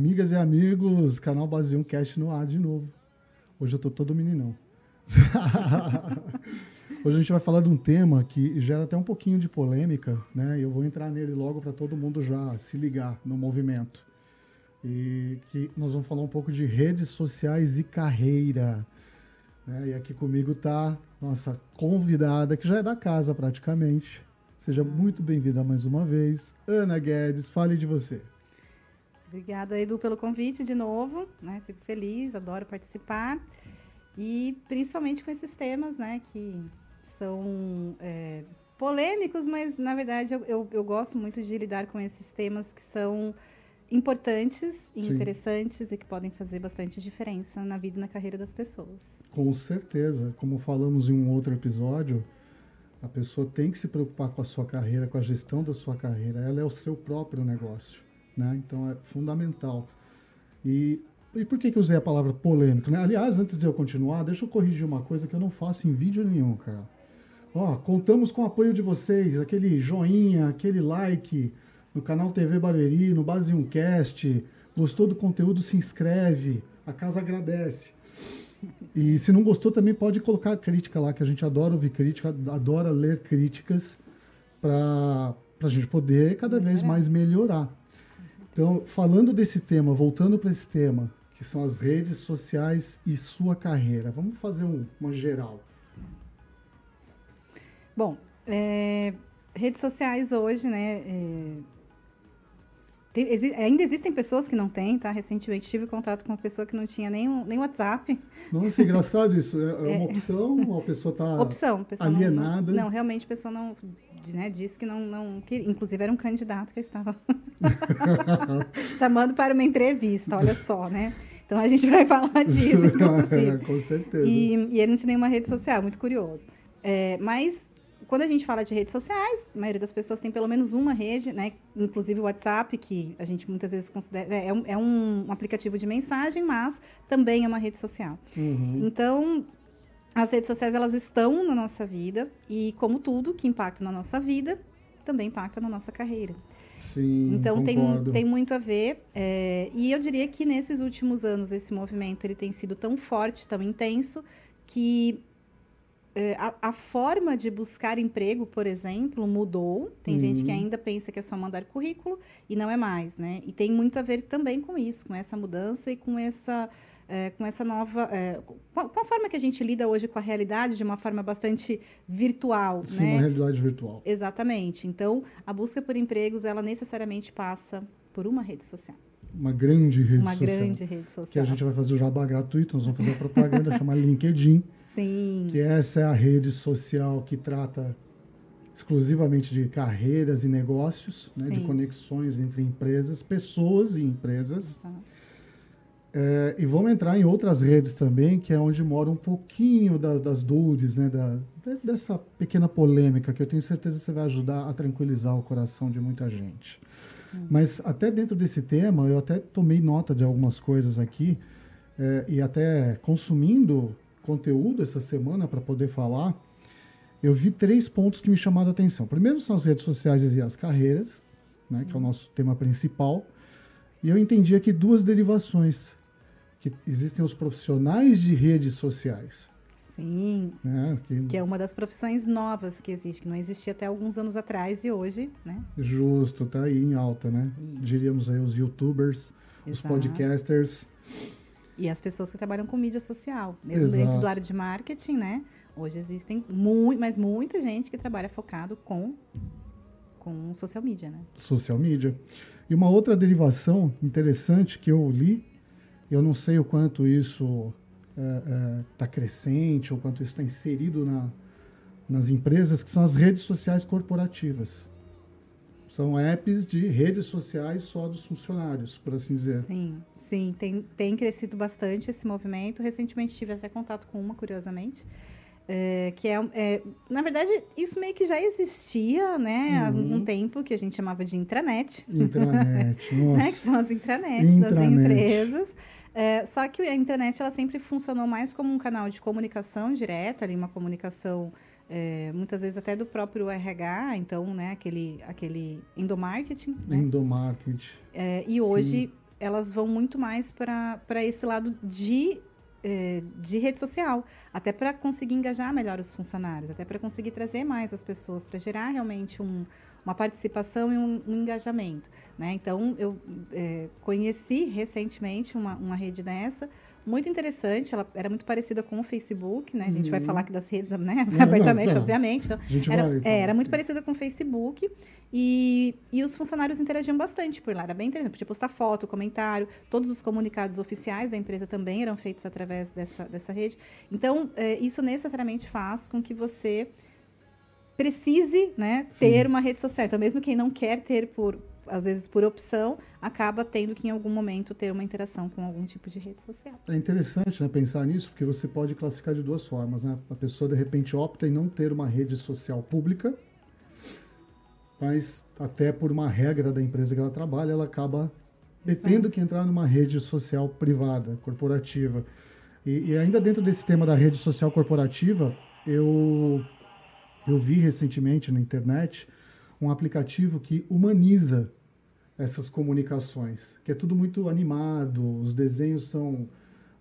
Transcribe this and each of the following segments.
Amigas e amigos, canal Base 1 Cast no ar de novo. Hoje eu tô todo meninão. Hoje a gente vai falar de um tema que gera até um pouquinho de polêmica, né? Eu vou entrar nele logo para todo mundo já se ligar no movimento. E que nós vamos falar um pouco de redes sociais e carreira. Né? E aqui comigo tá nossa convidada, que já é da casa praticamente. Seja muito bem-vinda mais uma vez. Ana Guedes, fale de você. Obrigada, Edu, pelo convite de novo. Né? Fico feliz, adoro participar. E principalmente com esses temas, né, que são é, polêmicos, mas na verdade eu, eu, eu, gosto muito de lidar com esses temas que são importantes e Sim. interessantes e que podem fazer bastante diferença na vida e na carreira das pessoas. Com certeza. Como falamos em um outro episódio, a pessoa tem que se preocupar com a sua carreira, com a gestão da sua carreira. Ela é o seu próprio negócio. Né? Então é fundamental. E, e por que, que eu usei a palavra polêmica? Né? Aliás, antes de eu continuar, deixa eu corrigir uma coisa que eu não faço em vídeo nenhum, cara. Ó, contamos com o apoio de vocês, aquele joinha, aquele like no canal TV Barueri, no Base 1 Cast. Gostou do conteúdo, se inscreve. A casa agradece. E se não gostou, também pode colocar crítica lá, que a gente adora ouvir crítica, adora ler críticas para a gente poder cada vez mais melhorar. Então, falando desse tema, voltando para esse tema, que são as redes sociais e sua carreira, vamos fazer um, uma geral. Bom, é, redes sociais hoje, né? É, tem, exi ainda existem pessoas que não têm, tá? Recentemente tive contato com uma pessoa que não tinha nem, um, nem WhatsApp. Nossa, é engraçado isso. É, é uma opção, a pessoa está opção, pessoa alienada. Não, não, realmente a pessoa não né, disse que não, não que, inclusive era um candidato que eu estava chamando para uma entrevista, olha só, né? Então a gente vai falar disso, é, com certeza. E, e, ele não tinha nenhuma rede social, muito curioso. É, mas quando a gente fala de redes sociais, a maioria das pessoas tem pelo menos uma rede, né? Inclusive o WhatsApp, que a gente muitas vezes considera é um, é um aplicativo de mensagem, mas também é uma rede social. Uhum. Então as redes sociais elas estão na nossa vida e como tudo que impacta na nossa vida também impacta na nossa carreira. Sim, então tem, tem muito a ver é, e eu diria que nesses últimos anos esse movimento ele tem sido tão forte, tão intenso que a, a, forma de buscar emprego, por exemplo, mudou. Tem uhum. gente que ainda pensa que é só mandar currículo e não é mais, né? E tem muito a ver também com isso, com essa mudança e com essa é, com essa nova. É, com, a, com, a, forma que a gente lida hoje com a realidade, de uma forma bastante virtual. Sim, né? uma realidade virtual. Exatamente. Então, a busca por empregos, ela necessariamente passa por uma rede social. Uma grande rede uma social. Uma grande rede social. Que a gente vai fazer o jabá gratuito, nós vamos fazer a propaganda, chamar LinkedIn. Sim. Que essa é a rede social que trata exclusivamente de carreiras e negócios, né, de conexões entre empresas, pessoas e empresas. É, e vamos entrar em outras redes também, que é onde mora um pouquinho da, das dúvidas, né, da, dessa pequena polêmica, que eu tenho certeza que você vai ajudar a tranquilizar o coração de muita gente. Hum. Mas até dentro desse tema, eu até tomei nota de algumas coisas aqui, é, e até consumindo conteúdo essa semana para poder falar, eu vi três pontos que me chamaram a atenção. Primeiro são as redes sociais e as carreiras, né, que é o nosso tema principal. E eu entendi aqui duas derivações que existem os profissionais de redes sociais. Sim, né? que... que... é uma das profissões novas que existe, que não existia até alguns anos atrás e hoje, né? Justo, tá aí em alta, né? Isso. Diríamos aí os youtubers, Exato. os podcasters. E as pessoas que trabalham com mídia social, mesmo Exato. dentro do área de marketing, né? Hoje existem muito, mas muita gente que trabalha focado com com social media, né? Social media. E uma outra derivação interessante que eu li eu não sei o quanto isso está é, é, tá crescente, ou quanto isso está inserido na, nas empresas, que são as redes sociais corporativas. São apps de redes sociais só dos funcionários, por assim dizer. Sim, sim, tem, tem crescido bastante esse movimento. Recentemente tive até contato com uma, curiosamente, é, que é, é, na verdade, isso meio que já existia, né, uhum. há um tempo, que a gente chamava de intranet. Intranet, nossa. né, que são as intranets intranet. das empresas. É, só que a internet ela sempre funcionou mais como um canal de comunicação direta, ali, uma comunicação é, muitas vezes até do próprio RH, então, né, aquele, aquele endomarketing. Né? Endomarketing. É, e hoje, elas vão muito mais para esse lado de é, de rede social, até para conseguir engajar melhor os funcionários, até para conseguir trazer mais as pessoas, para gerar realmente um, uma participação e um, um engajamento. Né? Então, eu é, conheci recentemente uma, uma rede dessa, muito interessante. Ela era muito parecida com o Facebook, né? A gente uhum. vai falar aqui das redes, né? Não, Abertamente, não, não. obviamente. Então, era, vai, é, era muito parecida com o Facebook. E, e os funcionários interagiam bastante por lá. Era bem interessante. Podia postar foto, comentário. Todos os comunicados oficiais da empresa também eram feitos através dessa, dessa rede. Então, é, isso necessariamente faz com que você precise né, ter uma rede social. Então, mesmo quem não quer ter por, às vezes por opção, acaba tendo que em algum momento ter uma interação com algum tipo de rede social. É interessante né, pensar nisso, porque você pode classificar de duas formas. Né? A pessoa, de repente, opta em não ter uma rede social pública, mas até por uma regra da empresa que ela trabalha, ela acaba tendo que entrar numa rede social privada, corporativa. E, e, ainda dentro desse tema da rede social corporativa, eu, eu vi recentemente na internet um aplicativo que humaniza essas comunicações, que é tudo muito animado, os desenhos são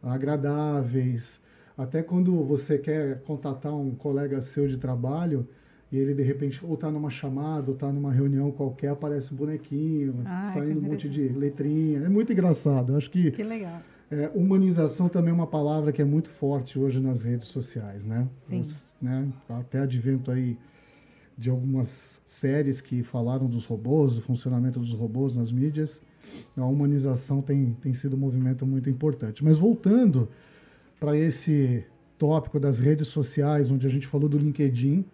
agradáveis. Até quando você quer contatar um colega seu de trabalho e ele de repente ou está numa chamada ou está numa reunião qualquer, aparece um bonequinho, Ai, saindo um monte de letrinha. É muito engraçado. Acho que, que legal. É, humanização também é uma palavra que é muito forte hoje nas redes sociais, né? Sim. Os, né? Até advento aí de algumas séries que falaram dos robôs, do funcionamento dos robôs nas mídias, a humanização tem, tem sido um movimento muito importante. Mas voltando para esse tópico das redes sociais, onde a gente falou do LinkedIn,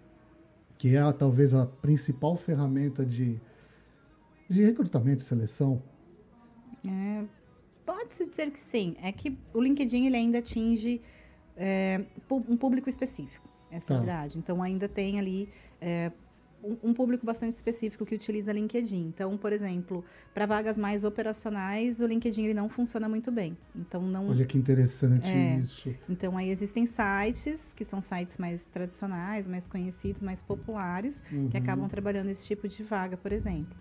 que é a, talvez a principal ferramenta de, de recrutamento e seleção. É, Pode-se dizer que sim. É que o LinkedIn ele ainda atinge é, um público específico. Essa tá. é a verdade. Então, ainda tem ali é, um, público bastante específico que utiliza LinkedIn. Então, por exemplo, para vagas mais operacionais, o LinkedIn ele não funciona muito bem. Então não. Olha que interessante é, isso. Então aí existem sites que são sites mais tradicionais, mais conhecidos, mais populares, uhum. que acabam trabalhando esse tipo de vaga, por exemplo.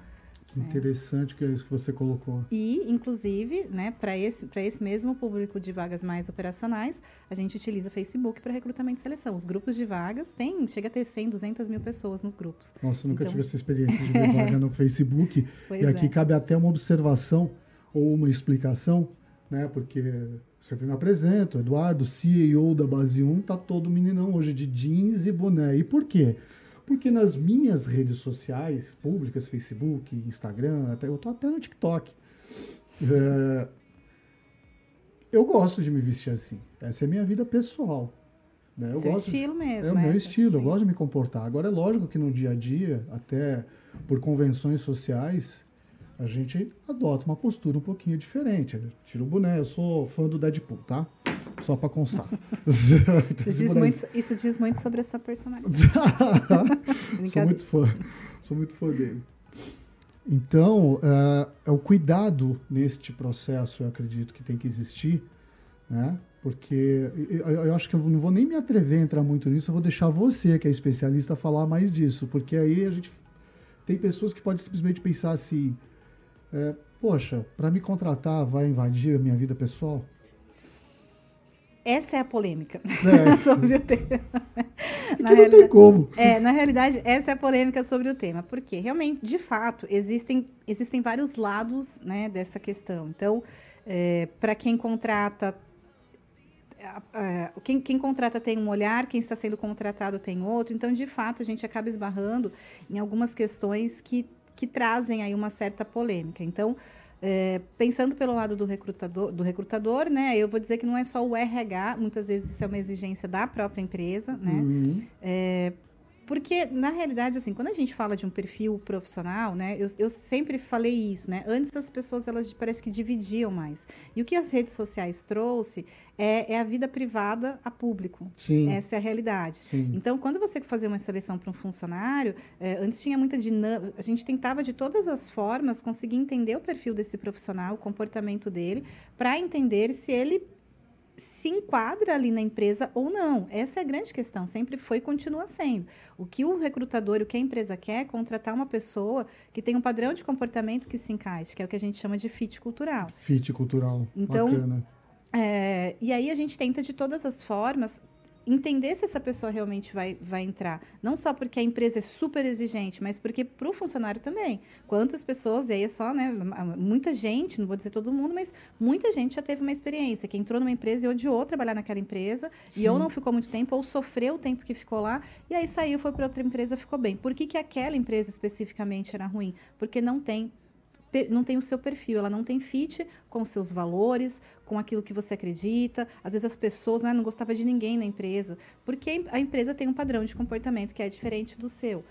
Que interessante que é isso que você colocou. E, inclusive, né, para esse, esse mesmo público de vagas mais operacionais, a gente utiliza Facebook para recrutamento e seleção. Os grupos de vagas tem, chega a ter 100, 200 mil pessoas nos grupos. Nossa, eu nunca então... tive essa experiência de ver vaga no Facebook. Pois e aqui é. cabe até uma observação ou uma explicação, né, porque sempre me apresento, Eduardo, CEO da Base 1, tá todo meninão hoje de jeans e boné. E por quê? Porque nas minhas redes sociais públicas, Facebook, Instagram, até eu tô até no TikTok. É, eu gosto de me vestir assim. Essa é a minha vida pessoal. Né? Eu Seu gosto, estilo mesmo. É o meu é, estilo, eu gosto de me comportar. Agora, é lógico que no dia a dia, até por convenções sociais, a gente adota uma postura um pouquinho diferente. Tira o boné, eu sou fã do Deadpool, tá? Só para constar. isso, diz muito, isso, diz muito, sobre a sua personalidade. sou muito fã. Sou muito fã dele. Então, é, é, o cuidado neste processo, eu acredito que tem que existir, né? Porque eu, eu acho que eu não vou nem me atrever a entrar muito nisso, eu vou deixar você, que é especialista, falar mais disso, porque aí a gente tem pessoas que podem simplesmente pensar assim: é, poxa, para me contratar vai invadir a minha vida pessoal? Essa é a polêmica é. sobre o tema. na não tem como. É, na realidade, essa é a polêmica sobre o tema. Porque, realmente, de fato, existem, existem vários lados né, dessa questão. Então, é, para quem contrata, é, quem, quem contrata tem um olhar, quem está sendo contratado tem outro. Então, de fato, a gente acaba esbarrando em algumas questões que, que trazem aí uma certa polêmica. Então, é, pensando pelo lado do recrutador, do recrutador, né, eu vou dizer que não é só o RH, muitas vezes isso é uma exigência da própria empresa, né? Uhum. É, porque, na realidade, assim, quando a gente fala de um perfil profissional, né, eu, eu sempre falei isso, né? Antes as pessoas, elas parece que dividiam mais. E o que as redes sociais trouxe é, é a vida privada a público. Sim. Essa é a realidade. Sim. Então, quando você fazia uma seleção para um funcionário, é, antes tinha muita dinâmica, a gente tentava de todas as formas conseguir entender o perfil desse profissional, o comportamento dele, para entender se ele se enquadra ali na empresa ou não. Essa é a grande questão, sempre foi e continua sendo. O que o recrutador, o que a empresa quer é contratar uma pessoa que tem um padrão de comportamento que se encaixe, que é o que a gente chama de fit cultural. Fit cultural, então, bacana. É, e aí a gente tenta de todas as formas entender se essa pessoa realmente vai, vai entrar. Não só porque a empresa é super exigente, mas porque para o funcionário também. Quantas pessoas, e aí é só, né? Muita gente, não vou dizer todo mundo, mas muita gente já teve uma experiência, que entrou numa empresa e odiou trabalhar naquela empresa, Sim. e ou não ficou muito tempo, ou sofreu o tempo que ficou lá, e aí saiu, foi para outra empresa, ficou bem. Por que, que aquela empresa especificamente era ruim? Porque não tem não tem o seu perfil, ela não tem fit com os seus valores, com aquilo que você acredita. Às vezes as pessoas né, não gostavam de ninguém na empresa, porque a empresa tem um padrão de comportamento que é diferente do seu.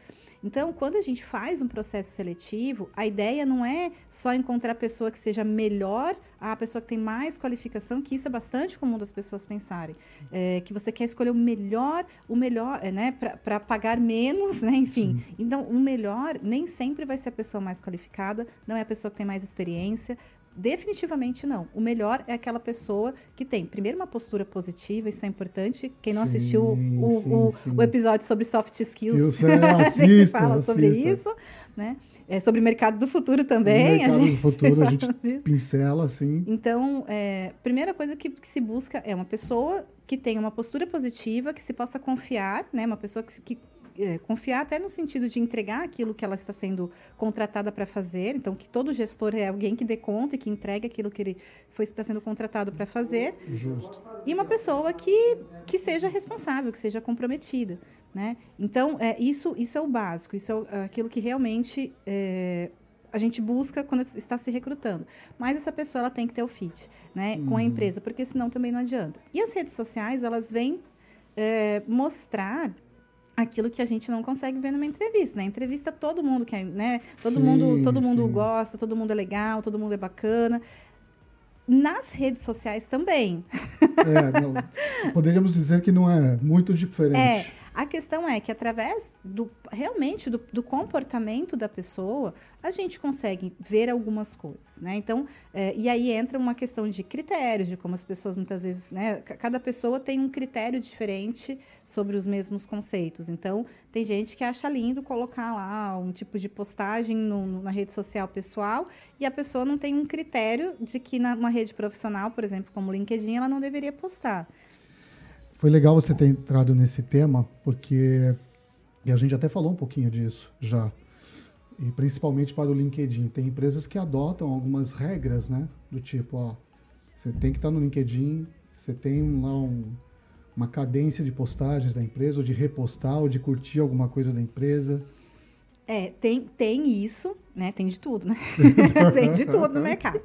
Então, quando a gente faz um processo seletivo, a ideia não é só encontrar a pessoa que seja melhor, a pessoa que tem mais qualificação, que isso é bastante comum das pessoas pensarem. É, que você quer escolher o melhor, o melhor, é, né, para pagar menos, né? Enfim. Sim. Então, o melhor nem sempre vai ser a pessoa mais qualificada, não é a pessoa que tem mais experiência, Definitivamente não. O melhor é aquela pessoa que tem, primeiro, uma postura positiva, isso é importante. Quem não sim, assistiu o, sim, o, sim. o, episódio sobre soft skills, é, assista, a gente fala assista. sobre isso, né? É sobre o mercado do futuro também. O mercado gente... do futuro a gente pincela, assim. Então, é, primeira coisa que, que, se busca é uma pessoa que tenha uma postura positiva, que se possa confiar, né? Uma pessoa que, que é, confiar até no sentido de entregar aquilo que ela está sendo contratada para fazer. Então, que todo gestor é alguém que dê conta e que entregue aquilo que ele foi está sendo contratado para fazer. Justo. E uma pessoa que, que seja responsável, que seja comprometida. Né? Então, é, isso, isso é o básico, isso é aquilo que realmente é, a gente busca quando está se recrutando. Mas essa pessoa ela tem que ter o fit né, com a uhum. empresa, porque senão também não adianta. E as redes sociais, elas vêm é, mostrar aquilo que a gente não consegue ver numa entrevista. Na né? entrevista todo mundo quer, né? Todo sim, mundo, todo mundo gosta, todo mundo é legal, todo mundo é bacana. Nas redes sociais também. É, não, poderíamos dizer que não é muito diferente. É, a questão é que através do realmente do, do, comportamento da pessoa, a gente consegue ver algumas coisas, né? Então, é, e aí entra uma questão de critérios, de como as pessoas muitas vezes, né? Cada pessoa tem um critério diferente sobre os mesmos conceitos. Então, tem gente que acha lindo colocar lá um tipo de postagem no, na rede social pessoal e a pessoa não tem um critério de que numa rede profissional, por exemplo, como LinkedIn, ela não deveria postar. Foi legal você ter entrado nesse tema, porque e a gente até falou um pouquinho disso já. E principalmente para o LinkedIn. Tem empresas que adotam algumas regras, né? Do tipo, ó, você tem que estar no LinkedIn, você tem lá um, uma cadência de postagens da empresa, ou de repostar, ou de curtir alguma coisa da empresa. É, tem, tem isso, né? Tem de tudo, né? tem de tudo no mercado.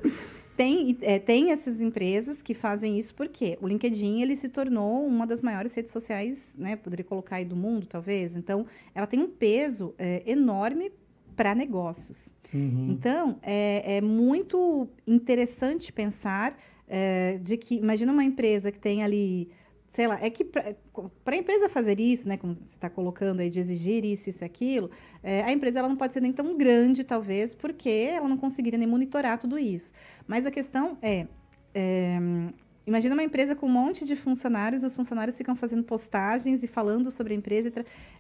Tem, é, tem essas empresas que fazem isso porque o LinkedIn ele se tornou uma das maiores redes sociais, né? Poderia colocar aí do mundo, talvez. Então, ela tem um peso é, enorme para negócios. Uhum. Então, é, é, muito interessante pensar é, de que, imagina uma empresa que tem ali sei lá, é que para a empresa fazer isso, né, como você está colocando aí, de exigir isso, isso aquilo, é, a empresa ela não pode ser nem tão grande, talvez, porque ela não conseguiria nem monitorar tudo isso. Mas a questão é, é Imagina uma empresa com um monte de funcionários, os funcionários ficam fazendo postagens e falando sobre a empresa.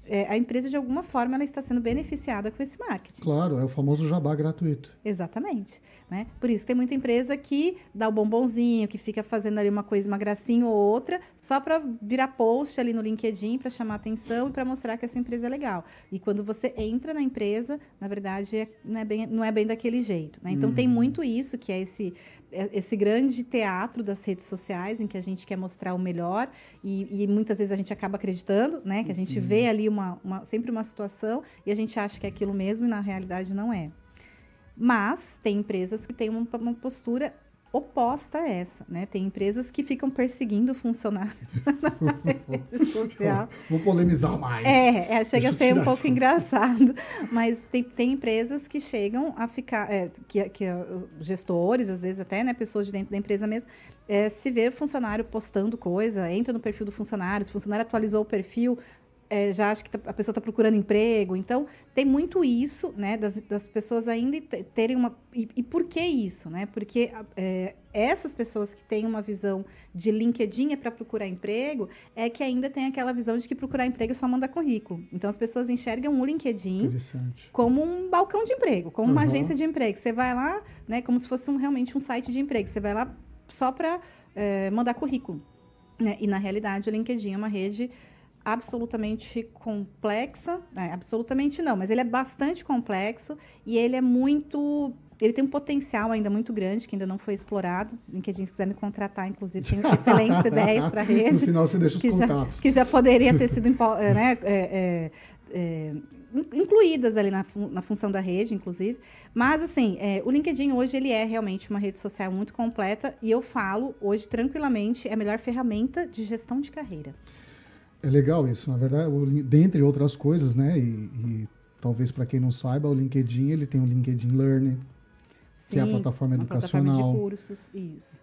É, a empresa, de alguma forma, ela está sendo beneficiada com esse marketing. Claro, é o famoso jabá gratuito. Exatamente. Né? Por isso, tem muita empresa que dá o bombonzinho, que fica fazendo ali uma coisa, uma gracinha ou outra, só para virar post ali no LinkedIn, para chamar atenção e para mostrar que essa empresa é legal. E quando você entra na empresa, na verdade, é, não, é bem, não é bem daquele jeito. Né? Então, uhum. tem muito isso, que é esse esse grande teatro das redes sociais em que a gente quer mostrar o melhor e, e muitas vezes a gente acaba acreditando, né? Que a gente Sim. vê ali uma, uma, sempre uma situação e a gente acha que é aquilo mesmo e na realidade não é. Mas tem empresas que têm uma, uma postura oposta a essa, né? Tem empresas que ficam perseguindo o funcionário na rede social. Vou polemizar mais. É, é chega Deixa a ser um pouco engraçado, mas tem, tem empresas que chegam a ficar, é, que, que gestores, às vezes até, né, pessoas de dentro da empresa mesmo, é, se vê o funcionário postando coisa, entra no perfil do funcionário, se o funcionário atualizou o perfil, é, já acha que tá, a pessoa está procurando emprego. Então, tem muito isso, né, das, das pessoas ainda terem uma. E, e, por que isso, né? Porque é, essas pessoas que têm uma visão de LinkedIn é para procurar emprego, é que ainda tem aquela visão de que procurar emprego é só mandar currículo. Então, as pessoas enxergam o LinkedIn como um balcão de emprego, como uhum. uma agência de emprego. Você vai lá, né, como se fosse um, realmente um site de emprego. Você vai lá só para é, mandar currículo. Né? E, na realidade, o LinkedIn é uma rede absolutamente complexa, é, absolutamente não, mas ele é bastante complexo e ele é muito ele tem um potencial ainda muito grande que ainda não foi explorado. LinkedIn, se quiser me contratar, inclusive, tem excelentes ideias para a rede. No final você deixa os que contatos. Já, que já poderia ter sido eh, né, é, é, é, incluídas ali na, na função da rede, inclusive. Mas, assim, é, o LinkedIn hoje ele é realmente uma rede social muito completa e eu falo hoje tranquilamente é a melhor ferramenta de gestão de carreira. É legal isso, na verdade, o, dentre outras coisas, né? E, e talvez para quem não saiba, o LinkedIn ele tem o LinkedIn Learning, Sim, que é a plataforma educacional. Plataforma cursos.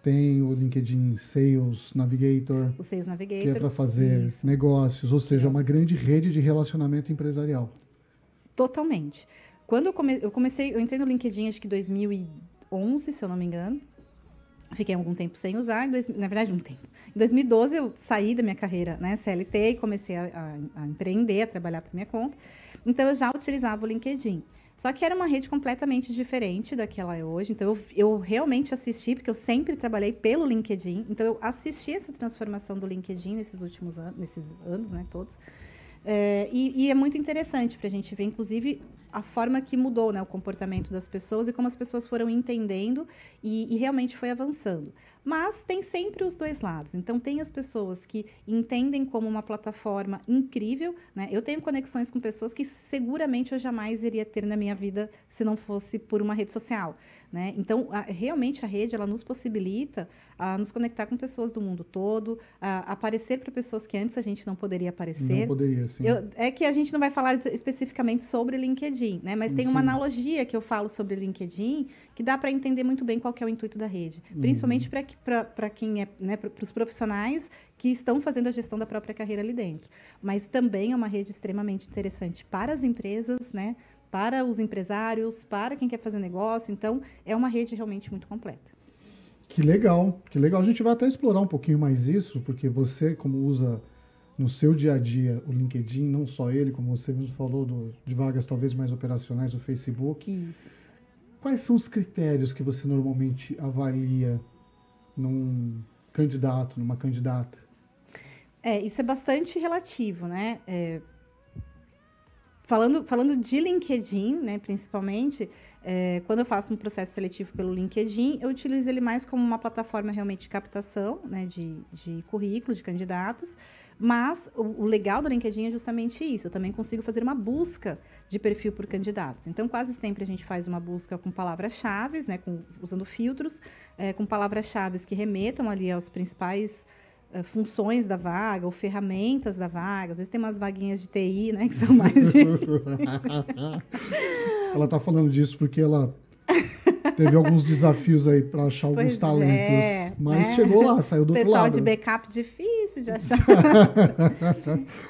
Tem o LinkedIn Sales Navigator. O Sales Navigator. Que é para fazer isso. negócios, ou seja, é. uma grande rede de relacionamento empresarial. Totalmente. Quando eu, come, eu comecei, eu entrei no LinkedIn acho que 2011, se eu não me engano. Fiquei algum tempo sem usar, dois, na verdade, um tempo. Em 2012, eu saí da minha carreira né, CLT e comecei a, a, a empreender, a trabalhar por minha conta. Então, eu já utilizava o LinkedIn. Só que era uma rede completamente diferente daquela é hoje. Então, eu, eu, realmente assisti, porque eu sempre trabalhei pelo LinkedIn. Então, eu assisti essa transformação do LinkedIn nesses últimos anos, nesses anos, né, todos. É, e, e, é muito interessante para a gente ver, inclusive, a forma que mudou né, o comportamento das pessoas e como as pessoas foram entendendo e, e, realmente foi avançando. Mas tem sempre os dois lados. Então, tem as pessoas que entendem como uma plataforma incrível. Né? Eu tenho conexões com pessoas que seguramente eu jamais iria ter na minha vida se não fosse por uma rede social. Né? Então, a, realmente a rede ela nos possibilita a nos conectar com pessoas do mundo todo, a aparecer para pessoas que antes a gente não poderia aparecer. Não poderia, sim. Eu, é que a gente não vai falar especificamente sobre LinkedIn, né? mas tem sim. uma analogia que eu falo sobre LinkedIn que dá para entender muito bem qual é o intuito da rede. Uhum. Principalmente para quem é, né, para os profissionais que estão fazendo a gestão da própria carreira ali dentro. Mas também é uma rede extremamente interessante para as empresas, né? para os empresários, para quem quer fazer negócio. Então, é uma rede realmente muito completa. Que legal, que legal. A gente vai até explorar um pouquinho mais isso, porque você, como usa no seu dia a dia o LinkedIn, não só ele, como você mesmo falou, do, de vagas talvez mais operacionais, o Facebook. Isso. Quais são os critérios que você normalmente avalia num candidato, numa candidata? É, isso é bastante relativo, né? É, falando, falando de LinkedIn, né, principalmente, é, quando eu faço um processo seletivo pelo LinkedIn, eu utilizo ele mais como uma plataforma realmente de captação né, de, de currículo, de candidatos. Mas o, legal do LinkedIn é justamente isso. Eu também consigo fazer uma busca de perfil por candidatos. Então, quase sempre a gente faz uma busca com palavras-chave, né, com, usando filtros, é, com palavras-chave que remetam ali aos principais uh, funções da vaga ou ferramentas da vaga. Às vezes tem umas vaguinhas de TI, né, que são mais ela está falando disso porque ela teve alguns desafios aí para achar alguns pois talentos. É, mas né? chegou lá, saiu do Pessoal outro lado. Pessoal de backup difícil de achar.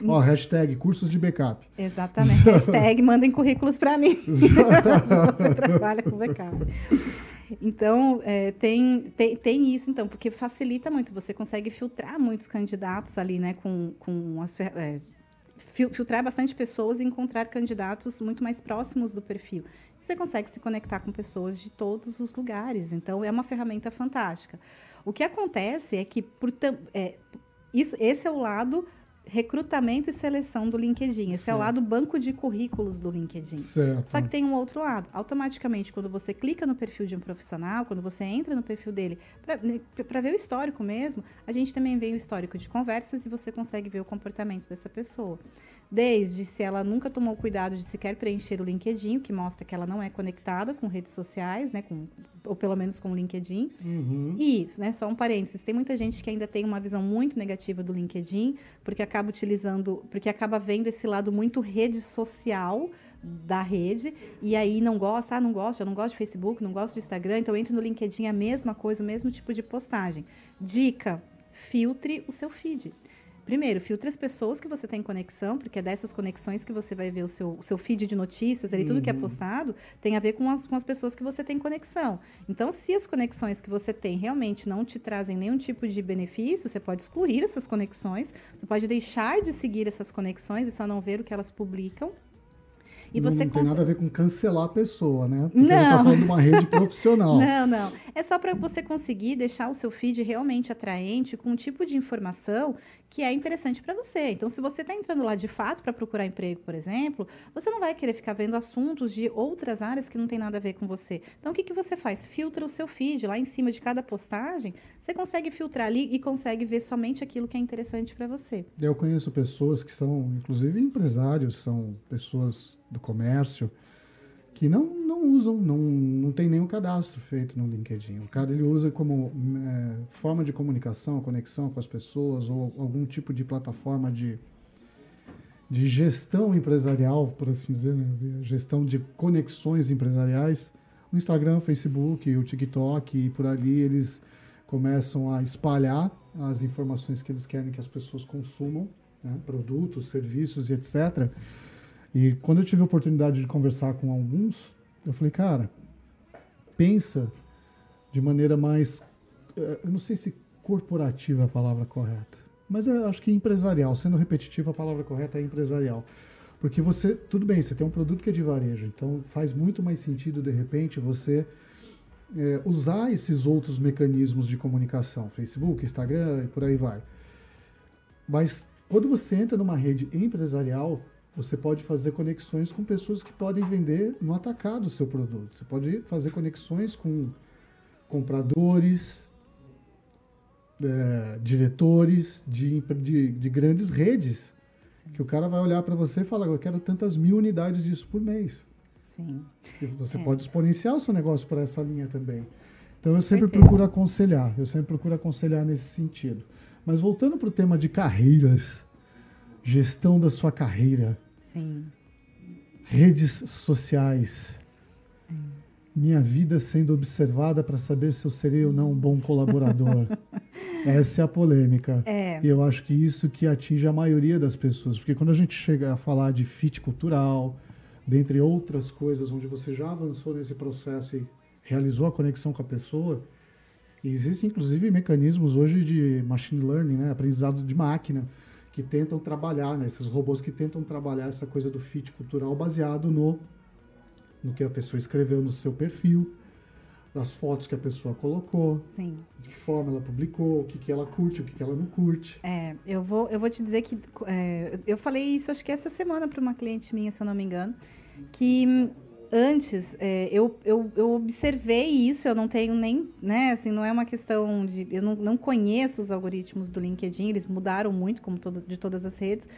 Ó, hashtag cursos de backup. Exatamente. hashtag mandem currículos para mim. Você trabalha com backup. Então, é, tem, tem, tem isso, então, porque facilita muito. Você consegue filtrar muitos candidatos ali, né, com, com as... É, filtrar bastante pessoas e encontrar candidatos muito mais próximos do perfil. Você consegue se conectar com pessoas de todos os lugares. Então, é uma ferramenta fantástica. O que acontece é que, por, é, isso, esse é o lado recrutamento e seleção do LinkedIn. Esse certo. é o lado banco de currículos do LinkedIn. Certo. Só que tem um outro lado. Automaticamente, quando você clica no perfil de um profissional, quando você entra no perfil dele, para né, ver o histórico mesmo, a gente também vê o histórico de conversas e você consegue ver o comportamento dessa pessoa. Desde se ela nunca tomou cuidado de sequer preencher o LinkedIn, o que mostra que ela não é conectada com redes sociais, né, com, ou pelo menos com o LinkedIn. Uhum. E, né, só um parênteses, tem muita gente que ainda tem uma visão muito negativa do LinkedIn, porque acaba utilizando, porque acaba vendo esse lado muito rede social da rede, e aí não gosta, ah, não gosto, eu não gosto de Facebook, não gosto de Instagram, então entra no LinkedIn, é a mesma coisa, o mesmo tipo de postagem. Dica, filtre o seu feed primeiro, filtre as pessoas que você tem conexão, porque é dessas conexões que você vai ver o seu, o seu feed de notícias, ali, uhum. tudo que é uhum. postado tem a ver com as, com as pessoas que você tem conexão. Então, se as conexões que você tem realmente não te trazem nenhum tipo de benefício, você pode excluir essas conexões, você pode deixar de seguir essas conexões e só não ver o que elas publicam. E não, você não tem nada a ver com cancelar a pessoa, né? Porque tá não. está falando de uma rede profissional. não, não. É só para você conseguir deixar o seu feed realmente atraente com um tipo de informação que é interessante para você. Então, se você está entrando lá de fato para procurar emprego, por exemplo, você não vai querer ficar vendo assuntos de outras áreas que não tem nada a ver com você. Então, o que, que você faz? Filtra o seu feed. Lá em cima de cada postagem, você consegue filtrar ali e consegue ver somente aquilo que é interessante para você. Eu conheço pessoas que são, inclusive, empresários, são pessoas do comércio, que não, não usam, não, não tem nenhum cadastro feito no LinkedIn. O cara ele usa como é, forma de comunicação, conexão com as pessoas ou algum tipo de plataforma de, de gestão empresarial, por assim dizer, né? gestão de conexões empresariais. O Instagram, o Facebook, o TikTok e por ali eles começam a espalhar as informações que eles querem que as pessoas consumam, né? produtos, serviços e etc. E quando eu tive a oportunidade de conversar com alguns, eu falei, cara, pensa de maneira mais, eh, eu não sei se corporativa é a palavra correta, mas eu acho que empresarial, sendo repetitivo, a palavra correta é empresarial. Porque você, tudo bem, você tem um produto que é de varejo, então faz muito mais sentido, de repente, você é, usar esses outros mecanismos de comunicação, Facebook, Instagram e por aí vai. Mas quando você entra numa rede empresarial, você pode fazer conexões com pessoas que podem vender no atacado o seu produto. Você pode fazer conexões com compradores, é, diretores de, de, de, grandes redes, Sim. que o cara vai olhar para você e falar, eu quero tantas mil unidades disso por mês. Sim. E você é. pode exponenciar o seu negócio para essa linha também. Então eu sempre procuro aconselhar, eu sempre procuro aconselhar nesse sentido. Mas voltando para o tema de carreiras, gestão da sua carreira, Sim. Redes sociais. Minha vida sendo observada para saber se eu serei ou não um bom colaborador. Essa é a polêmica. É. E eu acho que isso que atinge a maioria das pessoas. Porque quando a gente chega a falar de fit cultural, dentre outras coisas, onde você já avançou nesse processo e realizou a conexão com a pessoa, existem inclusive mecanismos hoje de machine learning, né, aprendizado de máquina, que tentam trabalhar, né? Esses robôs que tentam trabalhar essa coisa do fit cultural baseado no, no que a pessoa escreveu no seu perfil, das fotos que a pessoa colocou, Sim. de que forma ela publicou, o que, que ela curte, o que, que ela não curte. É, eu vou, eu vou te dizer que é, eu falei isso acho que essa semana para uma cliente minha, se eu não me engano, que antes é, eu, eu, eu, observei isso, eu não tenho nem, né, assim, não é uma questão de. Eu não, não conheço os algoritmos do LinkedIn, eles mudaram muito, como todo, de todas as redes.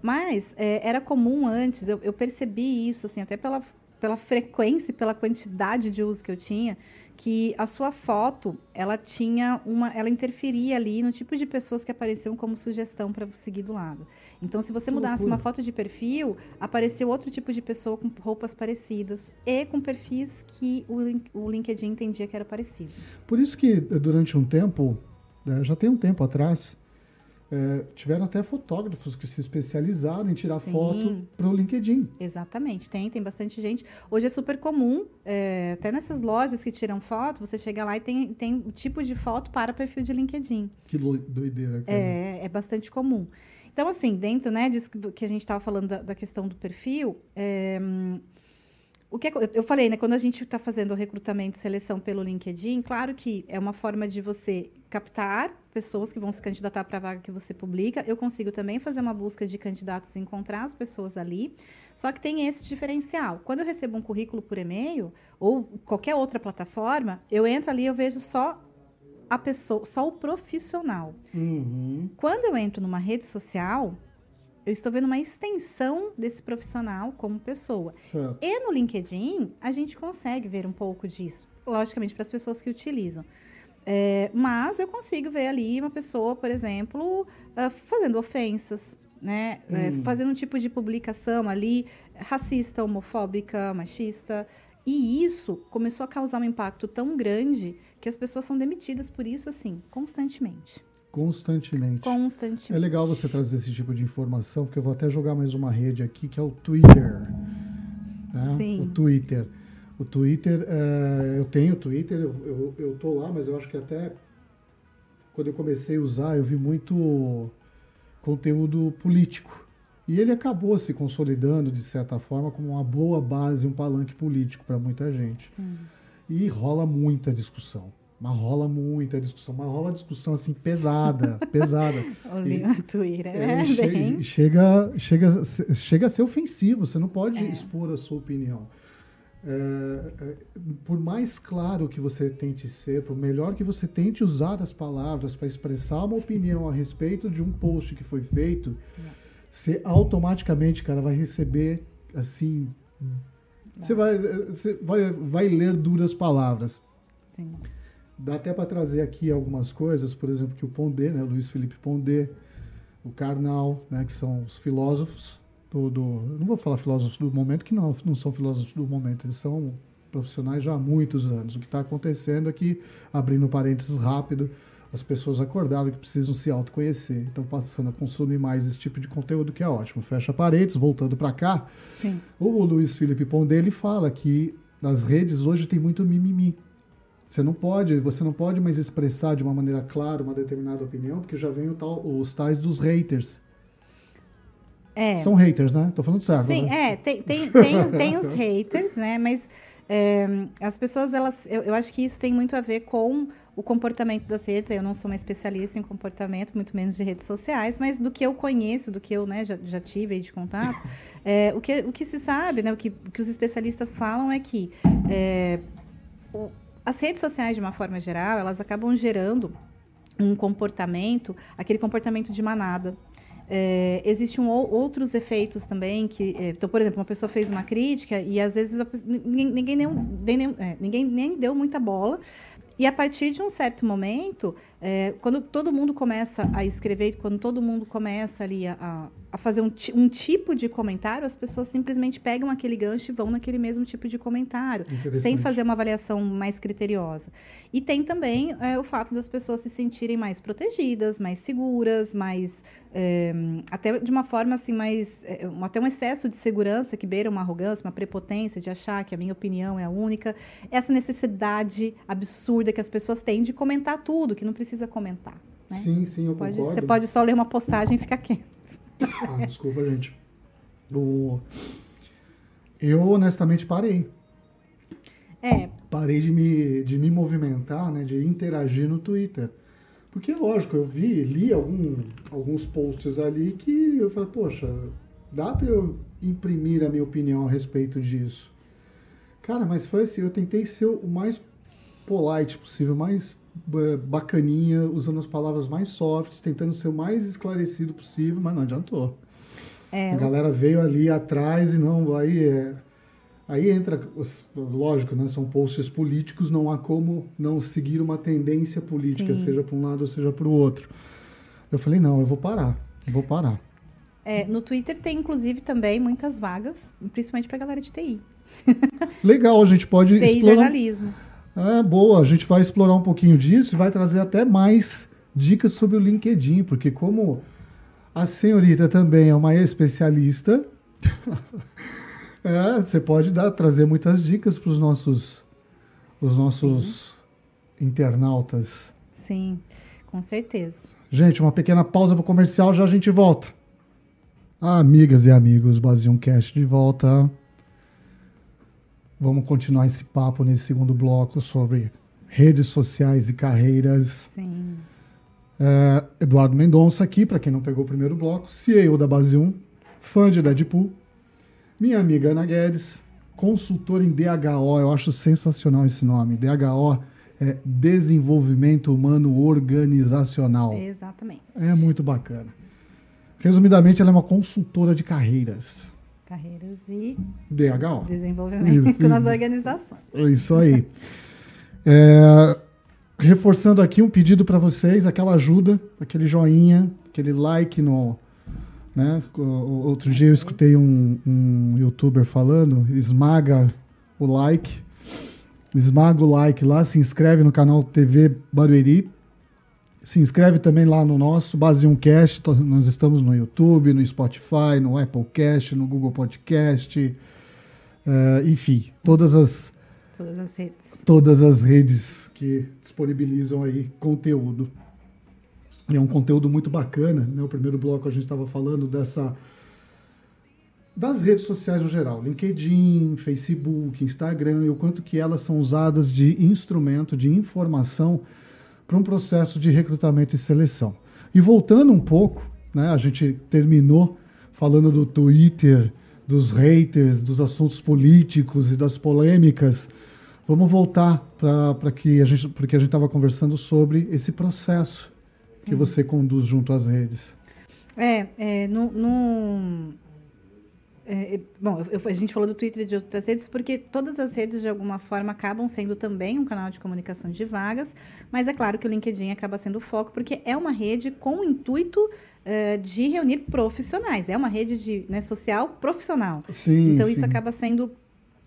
Mas é, era comum antes, eu, eu percebi isso, assim, até pela, pela frequência, pela quantidade de uso que eu tinha, que a sua foto, ela tinha uma, ela interferia ali no tipo de pessoas que apareciam como sugestão para seguir do lado. Então, se você mudasse uma foto de perfil, apareceu outro tipo de pessoa com roupas parecidas e com perfis que o, o LinkedIn entendia que era parecido. Por isso que durante um tempo, né, já tem um tempo atrás, é, tiveram até fotógrafos que se especializaram em tirar Sim. foto para o LinkedIn. Exatamente, tem, tem bastante gente. Hoje é super comum, é, até nessas lojas que tiram foto, você chega lá e tem, tem o tipo de foto para perfil de LinkedIn. Que doideira. Cara. É, é bastante comum. Então, assim, dentro né, disso que a gente estava falando da, da, questão do perfil, é, o que é, eu falei, né? Quando a gente está fazendo o recrutamento e seleção pelo LinkedIn, claro que é uma forma de você captar pessoas que vão se candidatar para a vaga que você publica. Eu consigo também fazer uma busca de candidatos e encontrar as pessoas ali. Só que tem esse diferencial. Quando eu recebo um currículo por e-mail ou qualquer outra plataforma, eu entro ali e eu vejo só a pessoa, só o profissional. Uhum. Quando eu entro numa rede social, eu estou vendo uma extensão desse profissional como pessoa. Certo. E no LinkedIn, a gente consegue ver um pouco disso, logicamente, para as pessoas que utilizam. É, mas eu consigo ver ali uma pessoa, por exemplo, uh, fazendo ofensas, né? É, hum. É, fazendo um tipo de publicação ali racista, homofóbica, machista. E isso começou a causar um impacto tão grande que as pessoas são demitidas por isso, assim, constantemente. constantemente. Constantemente. É legal você trazer esse tipo de informação, porque eu vou até jogar mais uma rede aqui, que é o Twitter. Né? Sim. O Twitter. O Twitter, é, eu tenho Twitter, eu, eu, eu tô lá, mas eu acho que até quando eu comecei a usar, eu vi muito conteúdo político. E ele acabou se consolidando, de certa forma, como uma boa base, um palanque político para muita gente. Sim. E rola muita discussão. Mas rola muita discussão, mas rola discussão assim pesada, pesada. O Twitter é, É, che- bem... chega, chega, chega a ser ofensivo, você não pode É. expor a sua opinião. É, por mais claro que você tente ser, por melhor que você tente usar as palavras para expressar uma opinião a respeito de um post que foi feito, você automaticamente, cara, vai receber assim. Você vai, você vai, vai ler duras palavras. Sim. Dá até para trazer aqui algumas coisas, por exemplo, que o Pondé, né, o Luiz Felipe Pondé, o Karnal, né, que são os filósofos do, do- não vou falar filósofos do momento, que não, não são filósofos do momento, eles são profissionais já há muitos anos. O que está acontecendo é que, abrindo parênteses rápido, as pessoas acordaram que precisam se autoconhecer, estão passando a consumir mais esse tipo de conteúdo, que é ótimo. Fecha parênteses, voltando para cá, Sim. o Luiz Felipe Pondé, ele fala que nas redes hoje tem muito mimimi. Você não pode, você não pode mais expressar de uma maneira clara uma determinada opinião, porque já vem o tal, os tais dos haters. É. São haters, né? Tô falando certo. Sim, né? é, tem, tem, tem, os, tem os haters, né? Mas é, as pessoas, elas. Eu, eu acho que isso tem muito a ver com o comportamento das redes. Eu não sou uma especialista em comportamento, muito menos de redes sociais, mas do que eu conheço, do que eu né, já, já tive aí de contato, é, o, que, o que se sabe, né? O que, o que os especialistas falam é que é, o- as redes sociais, de uma forma geral, elas acabam gerando um comportamento, aquele comportamento de manada. É, existem ou- outros efeitos também que é, então por exemplo uma pessoa fez uma crítica e às vezes a ninguém, ninguém, nem, nem- é, ninguém nem deu muita bola. E a partir de um certo momento é, quando todo mundo começa a escrever quando todo mundo começa ali a, a- fazer um, um tipo de comentário as pessoas simplesmente pegam aquele gancho e vão naquele mesmo tipo de comentário sem fazer uma avaliação mais criteriosa. E tem também é, o fato das pessoas se sentirem mais protegidas, mais seguras, mais é, até de uma forma assim mais é, até um excesso de segurança que beira uma arrogância, uma prepotência de achar que a minha opinião é a única, essa necessidade absurda que as pessoas têm de comentar tudo, que não precisa comentar. Né? Sim, sim, eu Pode- concordo. você pode só ler uma postagem e ficar quieto. Ah, desculpa, gente. O... Eu, honestamente, parei. É, Parei de me, de me movimentar, né, de interagir no Twitter. Porque, lógico, eu vi, li algum, alguns posts ali que eu falei, poxa, dá para eu imprimir a minha opinião a respeito disso. Cara, mas foi assim, eu tentei ser o mais polite possível, mais bacaninha, usando as palavras mais softs, tentando ser o mais esclarecido possível, mas não adiantou. é, A galera veio ali atrás e não, aí é, aí entra, lógico, né, são posts políticos, não há como não seguir uma tendência política, Sim. seja para um lado ou seja para o outro. Eu falei, não, eu vou parar, eu vou parar. é, no Twitter tem inclusive também muitas vagas, principalmente para galera de TI. Legal, a gente pode TI explorar. jornalismo. É, boa, a gente vai explorar um pouquinho disso e vai trazer até mais dicas sobre o LinkedIn, porque como a senhorita também é uma especialista, é, você pode dar, trazer muitas dicas para os nossos, os nossos internautas. Sim, com certeza. Gente, uma pequena pausa para o comercial, já a gente volta. Amigas e amigos, Bazium Cast de volta. Vamos continuar esse papo nesse segundo bloco sobre redes sociais e carreiras. Sim. É, Eduardo Mendonça aqui, para quem não pegou o primeiro bloco, CEO da Base1, fã de Deadpool. Minha amiga Ana Guedes, consultora em DHO, eu acho sensacional esse nome. DHO é Desenvolvimento Humano Organizacional. Exatamente. É muito bacana. Resumidamente, ela é uma consultora de carreiras. Carreiras e DHO. desenvolvimento Isso, nas organizações. É isso aí. É, reforçando aqui um pedido para vocês, aquela ajuda, aquele joinha, aquele like no. Né? Outro dia eu escutei um, um youtuber falando, esmaga o like, esmaga o like lá, se inscreve no canal TV Barueri se inscreve também lá no nosso Base 1 Cast. Nós estamos no YouTube, no Spotify, no Apple Cast, no Google Podcast. Uh, enfim, todas as, todas as redes. Todas as redes que disponibilizam aí conteúdo. É um conteúdo muito bacana, né? O primeiro bloco a gente estava falando dessa das redes sociais no geral, LinkedIn, Facebook, Instagram, e o quanto que elas são usadas de instrumento de informação para um processo de recrutamento e seleção. E voltando um pouco, né, a gente terminou falando do Twitter, dos haters, dos assuntos políticos e das polêmicas. Vamos voltar para que a gente, porque a gente estava conversando sobre esse processo Sim. que você conduz junto às redes. É, é no, no é, bom, eu, a gente falou do Twitter e de outras redes porque todas as redes, de alguma forma, acabam sendo também um canal de comunicação de vagas, mas é claro que o LinkedIn acaba sendo o foco, porque é uma rede com o intuito uh, de reunir profissionais, é uma rede de, né, social profissional. Sim, então, sim. isso acaba sendo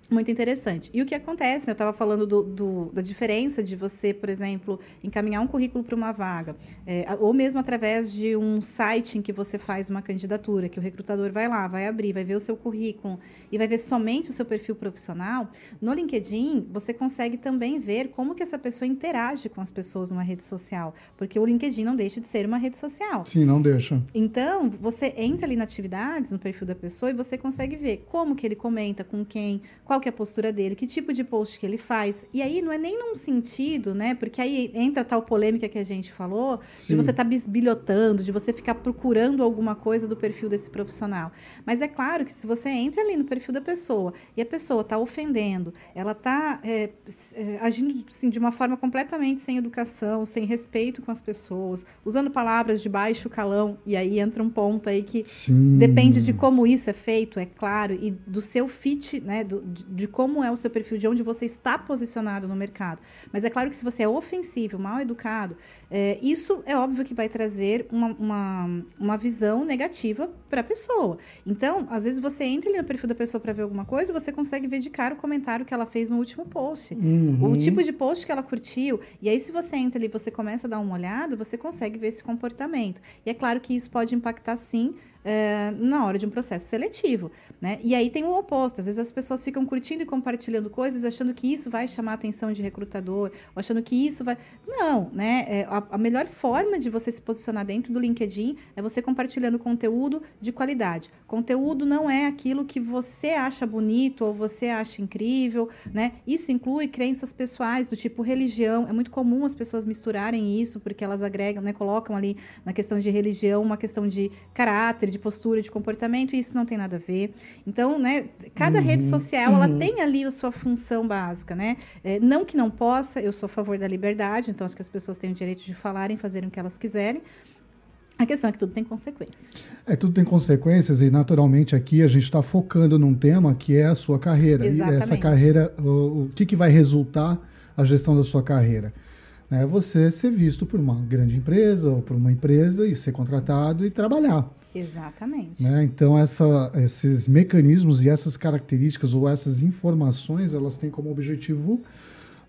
muito interessante. E o que acontece? Né? Eu estava falando do, do, da diferença de você, por exemplo, encaminhar um currículo para uma vaga, é, ou mesmo através de um site em que você faz uma candidatura, que o recrutador vai lá, vai abrir, vai ver o seu currículo e vai ver somente o seu perfil profissional. No LinkedIn, você consegue também ver como que essa pessoa interage com as pessoas numa rede social, porque o LinkedIn não deixa de ser uma rede social. Sim, não deixa. Então, você entra ali na atividades, no perfil da pessoa, e você consegue ver como que ele comenta, com quem, qual qual que é a postura dele, que tipo de post que ele faz. E aí não é nem num sentido, né? Porque aí entra tal polêmica que a gente falou, Sim. de você estar tá bisbilhotando, de você ficar procurando alguma coisa do perfil desse profissional. Mas é claro que se você entra ali no perfil da pessoa e a pessoa está ofendendo, ela está é, é, agindo assim, de uma forma completamente sem educação, sem respeito com as pessoas, usando palavras de baixo calão, e aí entra um ponto aí que Sim. depende de como isso é feito, é claro, e do seu fit, né, do, de como é o seu perfil, de onde você está posicionado no mercado. Mas é claro que se você é ofensivo, mal educado, é, isso é óbvio que vai trazer uma, uma, uma visão negativa para a pessoa. Então, às vezes você entra ali no perfil da pessoa para ver alguma coisa, você consegue ver de cara o comentário que ela fez no último post, uhum. o tipo de post que ela curtiu. E aí, se você entra ali, você começa a dar uma olhada, você consegue ver esse comportamento. E é claro que isso pode impactar sim é, na hora de um processo seletivo. Né? E aí tem o oposto. Às vezes as pessoas ficam curtindo e compartilhando coisas, achando que isso vai chamar a atenção de recrutador, achando que isso vai. Não, né? É, a, a, melhor forma de você se posicionar dentro do LinkedIn é você compartilhando conteúdo de qualidade. Conteúdo não é aquilo que você acha bonito ou você acha incrível, né? Isso inclui crenças pessoais do tipo religião. É muito comum as pessoas misturarem isso porque elas agregam, né? Colocam ali na questão de religião uma questão de caráter, de postura, de comportamento, e isso não tem nada a ver. Então, né, cada uhum, rede social uhum. ela tem ali a sua função básica, né? É, não que não possa, eu sou a favor da liberdade, então acho que as pessoas têm o direito de falarem, fazerem o que elas quiserem. A questão é que tudo tem consequências. É, tudo tem consequências e, naturalmente, aqui a gente está focando num tema que é a sua carreira. Exatamente. E essa carreira, o, o que, que vai resultar a gestão da sua carreira? É você ser visto por uma grande empresa ou por uma empresa e ser contratado e trabalhar. Exatamente. Né? Então, essa, esses mecanismos e essas características ou essas informações, elas têm como objetivo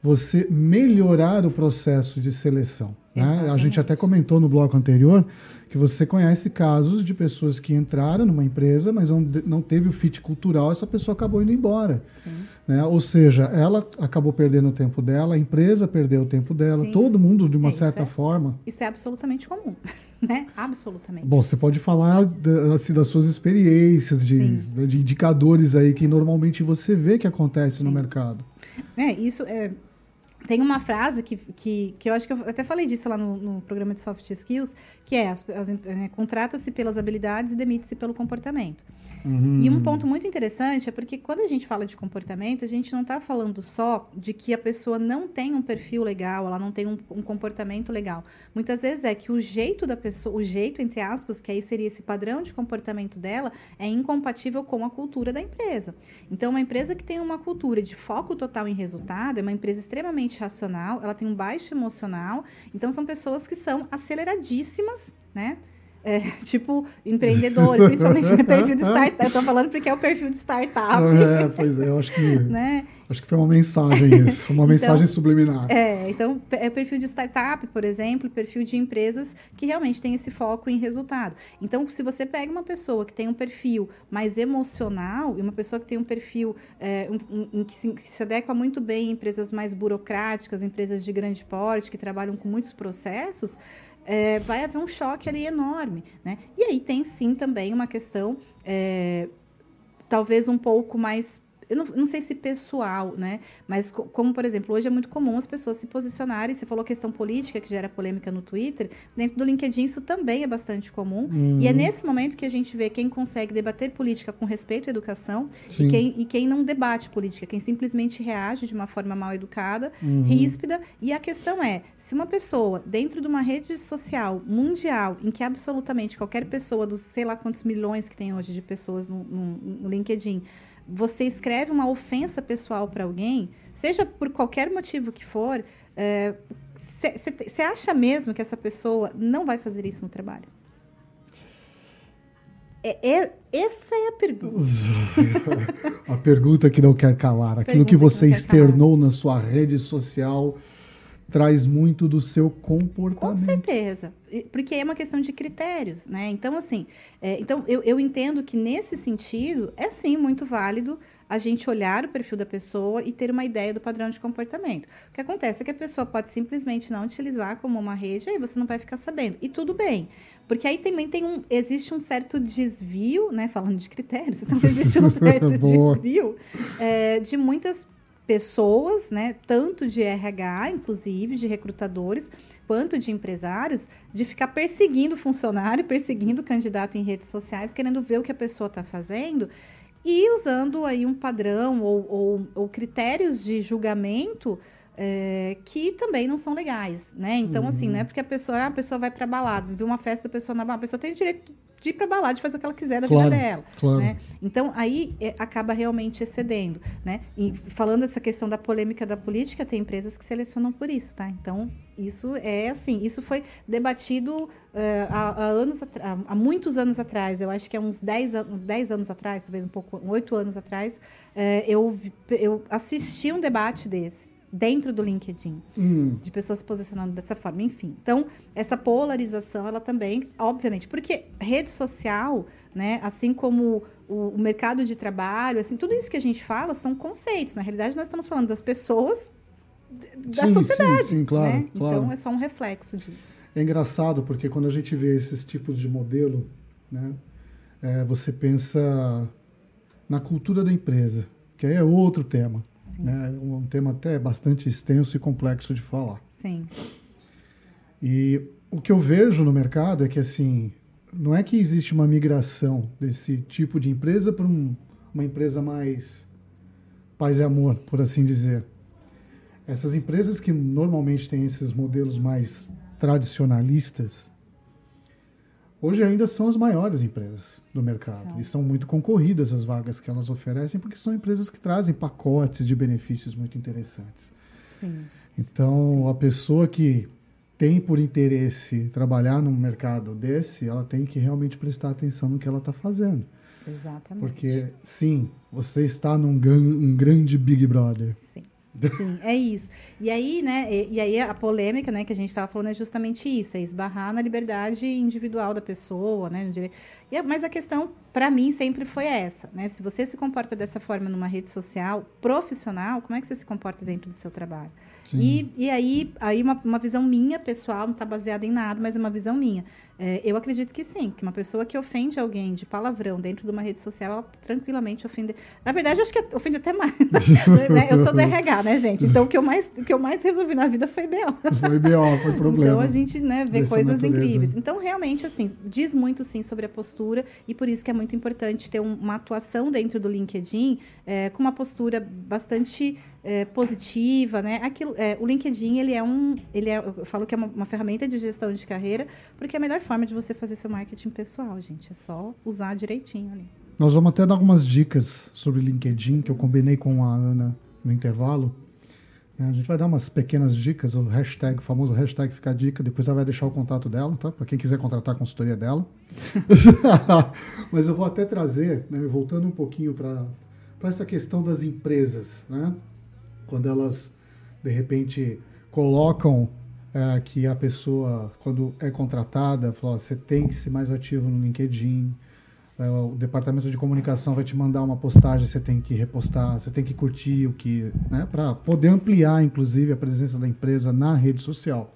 você melhorar o processo de seleção. Né? A gente até comentou no bloco anterior que você conhece casos de pessoas que entraram numa empresa, mas não, não teve o fit cultural, essa pessoa acabou indo embora. Né? Ou seja, ela acabou perdendo o tempo dela, a empresa perdeu o tempo dela, Sim. todo mundo, de uma é, certa é, forma. Isso é absolutamente comum. né? Absolutamente. Bom, você pode falar assim, das suas experiências, de, né, de, indicadores aí que normalmente você vê que acontece Sim. no mercado. É, isso é. Tem uma frase que, que, que eu acho que eu até falei disso lá no, no programa de soft skills, que é, as, as é, contrata-se pelas habilidades e demite-se pelo comportamento. Uhum. E um ponto muito interessante é porque quando a gente fala de comportamento, a gente não está falando só de que a pessoa não tem um perfil legal, ela não tem um, um, comportamento legal. Muitas vezes é que o jeito da pessoa, o jeito, entre aspas, que aí seria esse padrão de comportamento dela, é incompatível com a cultura da empresa. Então, uma empresa que tem uma cultura de foco total em resultado, é uma empresa extremamente racional, ela tem um baixo emocional, então são pessoas que são aceleradíssimas, né? É, tipo empreendedores, principalmente no perfil de startup. Eu tô falando porque é o perfil de startup. É, pois é, eu acho que. né? Acho que foi uma mensagem isso, uma então, mensagem subliminar. É, então é perfil de startup, por exemplo, perfil de empresas que realmente tem esse foco em resultado. Então, se você pega uma pessoa que tem um perfil mais emocional e uma pessoa que tem um perfil é, um, um, que, se, que se adequa muito bem em empresas mais burocráticas, empresas de grande porte, que trabalham com muitos processos, é, vai haver um choque ali enorme. Né? E aí tem sim também uma questão, é, talvez um pouco mais eu não, não, sei se pessoal, né? Mas co como, por exemplo, hoje é muito comum as pessoas se posicionarem. Você falou questão política, que gera polêmica no Twitter. Dentro do LinkedIn, isso também é bastante comum. Uhum. E é nesse momento que a gente vê quem consegue debater política com respeito à educação e quem, e quem, não debate política, quem simplesmente reage de uma forma mal educada, uhum. ríspida. E a questão é: se uma pessoa, dentro de uma rede social mundial, em que absolutamente qualquer pessoa dos sei lá quantos milhões que tem hoje de pessoas no, no, no LinkedIn você escreve uma ofensa pessoal para alguém, seja por qualquer motivo que for, você é, acha mesmo que essa pessoa não vai fazer isso no trabalho? É, é, essa é a pergunta. a pergunta que não quer calar. Aquilo que você que externou calar. na sua rede social traz muito do seu comportamento. Com certeza, porque é uma questão de critérios, né? Então, assim, é, então eu, eu entendo que nesse sentido é sim muito válido a gente olhar o perfil da pessoa e ter uma ideia do padrão de comportamento. O que acontece é que a pessoa pode simplesmente não utilizar como uma rede, aí você não vai ficar sabendo. E tudo bem, porque aí também tem um, existe um certo desvio, né? Falando de critérios, então existe um certo desvio é, de muitas pessoas, né, tanto de RH, inclusive de recrutadores, quanto de empresários, de ficar perseguindo funcionário, perseguindo candidato em redes sociais, querendo ver o que a pessoa está fazendo e usando aí um padrão ou, ou, ou critérios de julgamento é, que também não são legais, né? Então, uhum. assim, não é uhum. porque a pessoa, a pessoa vai para balada, viu uma festa, a pessoa na balada, a pessoa tem o direito de ir para balada, de fazer o que ela quiser da claro, vida dela, claro. né? Então, aí é, acaba realmente excedendo, né? E falando essa questão da polêmica da política, tem empresas que selecionam por isso, tá? Então, isso é assim, isso foi debatido uh, há, há, anos, há, muitos anos atrás, eu acho que é uns 10, 10 anos atrás, talvez um pouco, 8 anos atrás, uh, eu, eu assisti um debate desse, dentro do LinkedIn, hum. de pessoas se posicionando dessa forma, enfim. Então, essa polarização, ela também, obviamente, porque rede social, né, assim como o, o, mercado de trabalho, assim, tudo isso que a gente fala são conceitos. Na realidade, nós estamos falando das pessoas da sim, sociedade. Sim, sim, claro, né? claro. Então, é só um reflexo disso. É engraçado, porque quando a gente vê esses tipos de modelo, né, é, você pensa na cultura da empresa, que aí é outro tema. Né? Um tema até bastante extenso e complexo de falar. Sim. E o que eu vejo no mercado é que, assim, não é que existe uma migração desse tipo de empresa para um, uma empresa mais paz e amor, por assim dizer. Essas empresas que normalmente têm esses modelos mais tradicionalistas, hoje ainda são as maiores empresas do mercado. São. E são muito concorridas as vagas que elas oferecem, porque são empresas que trazem pacotes de benefícios muito interessantes. Sim. Então, a pessoa que tem por interesse trabalhar num mercado desse, ela tem que realmente prestar atenção no que ela está fazendo. Exatamente. Porque, sim, você está num um grande Big Brother. Sim. Sim, é isso. E aí, né, e, e, aí a polêmica, né, que a gente estava falando é justamente isso, é esbarrar na liberdade individual da pessoa, né, no direito. E, mas a questão, para mim, sempre foi essa, né? Se você se comporta dessa forma numa rede social profissional, como é que você se comporta dentro do seu trabalho? E, e aí, aí uma, uma visão minha, pessoal, não está baseada em nada, mas é uma visão minha. É, eu acredito que sim, que uma pessoa que ofende alguém de palavrão dentro de uma rede social, ela tranquilamente ofende. Na verdade, eu acho que ofende até mais. né? Eu sou do RH, né, gente? Então, o que eu mais, o que eu mais resolvi na vida foi BO. Foi BO, foi problema. Então, a gente né, vê coisas natureza. incríveis. Então, realmente, assim, diz muito, sim, sobre a postura e por isso que é muito importante ter um, uma atuação dentro do LinkedIn é, com uma postura bastante é, positiva, né? Aquilo, é, o LinkedIn ele é um, ele é, eu falo que é uma, uma, ferramenta de gestão de carreira, porque é a melhor forma de você fazer seu marketing pessoal, gente, é só usar direitinho ali. Nós vamos até dar algumas dicas sobre LinkedIn que eu combinei com a Ana no intervalo. Né? A gente vai dar umas pequenas dicas, o hashtag, o famoso hashtag fica a dica, depois ela vai deixar o contato dela, tá? Para quem quiser contratar a consultoria dela. Mas eu vou até trazer, né, voltando um pouquinho para essa questão das empresas, né? Quando elas, de repente, colocam é, que a pessoa, quando é contratada, fala, você tem que ser mais ativo no LinkedIn, é, o departamento de comunicação vai te mandar uma postagem, você tem que repostar, você tem que curtir o que, né, para poder ampliar, inclusive, a presença da empresa na rede social.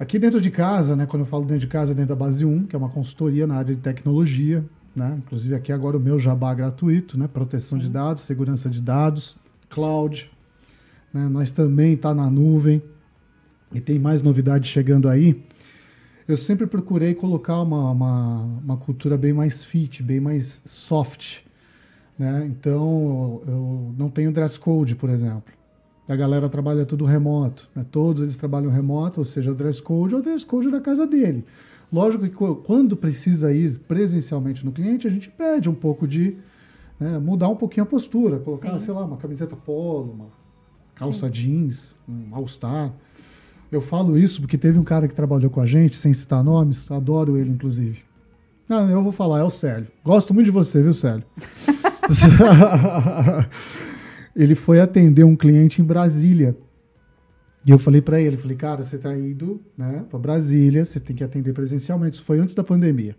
Aqui dentro de casa, né, quando eu falo dentro de casa, dentro da Base 1, que é uma consultoria na área de tecnologia, né, inclusive aqui agora o meu jabá gratuito, né, proteção de dados, segurança de dados, cloud, né, nós também está na nuvem e tem mais novidades chegando aí eu sempre procurei colocar uma, uma, uma, cultura bem mais fit, bem mais soft. Né? Então, eu não tenho dress code, por exemplo. A galera trabalha tudo remoto. Né? Todos eles trabalham remoto, ou seja, o dress code é o dress code da casa dele. Lógico que quando precisa ir presencialmente no cliente, a gente pede um pouco de né, mudar um pouquinho a postura, colocar, Sim. sei lá, uma camiseta polo, uma calça Sim. jeans, um all-star. Eu falo isso porque teve um cara que trabalhou com a gente, sem citar nomes, adoro ele, inclusive. Ah, eu vou falar, é o Célio. Gosto muito de você, viu, Célio? ele foi atender um cliente em Brasília. E eu falei para ele, falei, cara, você está indo né, para Brasília, você tem que atender presencialmente. Isso foi antes da pandemia.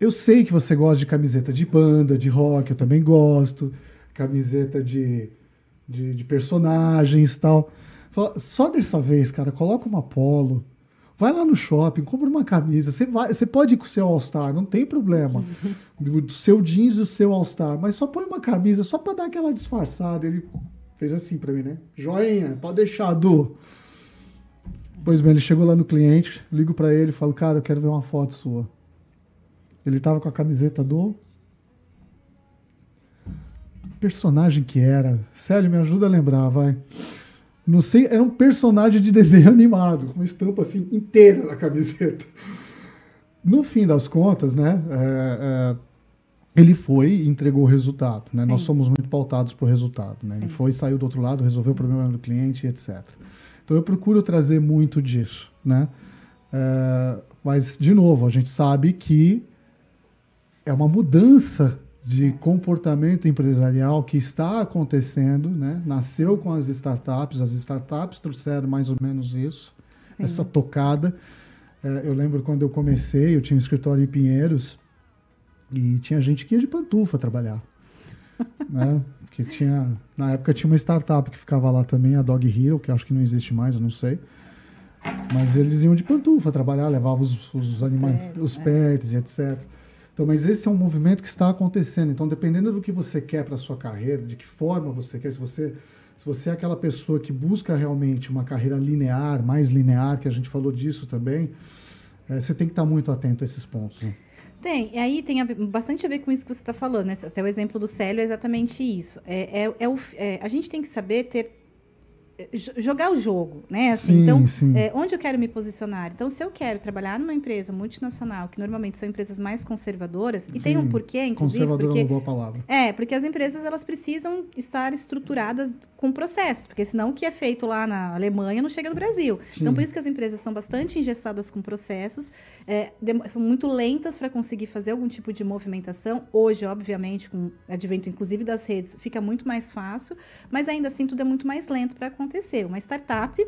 Eu sei que você gosta de camiseta de banda, de rock, eu também gosto. Camiseta de, de, de personagens e tal. Só dessa vez, cara, coloca uma polo. Vai lá no shopping, compra uma camisa. Você, vai, você pode ir com o seu All-Star, não tem problema. Do, seu jeans e o seu All-Star. Mas só põe uma camisa, só para dar aquela disfarçada. Ele fez assim para mim, né? Joinha, pode deixar, Du. Pois bem, ele chegou lá no cliente, ligo para ele e falo, cara, eu quero ver uma foto sua. Ele tava com a camiseta do personagem que era. Sério, me ajuda a lembrar, vai. Não sei, era um personagem de desenho animado, com uma estampa assim inteira na camiseta. No fim das contas, né, é, é, ele foi e entregou o resultado. Né? Nós somos muito pautados por resultado. Né? Ele foi, saiu do outro lado, resolveu o problema do cliente, etc. Então eu procuro trazer muito disso. Né? É, mas, de novo, a gente sabe que é uma mudança de comportamento empresarial que está acontecendo, né? Nasceu com as startups, as startups trouxeram mais ou menos isso, Sim. essa tocada. É, eu lembro quando eu comecei, eu tinha um escritório em Pinheiros e tinha gente que ia de pantufa trabalhar, né? Que tinha, na época tinha uma startup que ficava lá também, a Dog Hero, que acho que não existe mais, eu não sei. Mas eles iam de pantufa trabalhar, levavam os, os, os animais, pets, os né? pets, etc. Então, mas esse é um movimento que está acontecendo. Então, dependendo do que você quer para a sua carreira, de que forma você quer, se você, se você é aquela pessoa que busca realmente uma carreira linear, mais linear, que a gente falou disso também, é, você tem que estar muito atento a esses pontos. Né? Tem, e aí tem a bastante a ver com isso que você está falando, né? Até o exemplo do Célio é exatamente isso. É, é, é, o, é a gente tem que saber ter jogar o jogo, né? Assim, sim, então, sim. É, onde eu quero me posicionar? Então, se eu quero trabalhar numa empresa multinacional, que normalmente são empresas mais conservadoras, e sim, tem um porquê, inclusive, conservadora porque é uma boa palavra. É, porque as empresas elas precisam estar estruturadas com processos, porque senão o que é feito lá na Alemanha não chega no Brasil. Então, por isso que as empresas são bastante engessadas com processos, é, são muito lentas para conseguir fazer algum tipo de movimentação. Hoje, obviamente, com o advento inclusive das redes, fica muito mais fácil, mas ainda assim tudo é muito mais lento para acontecer acontecer. Uma startup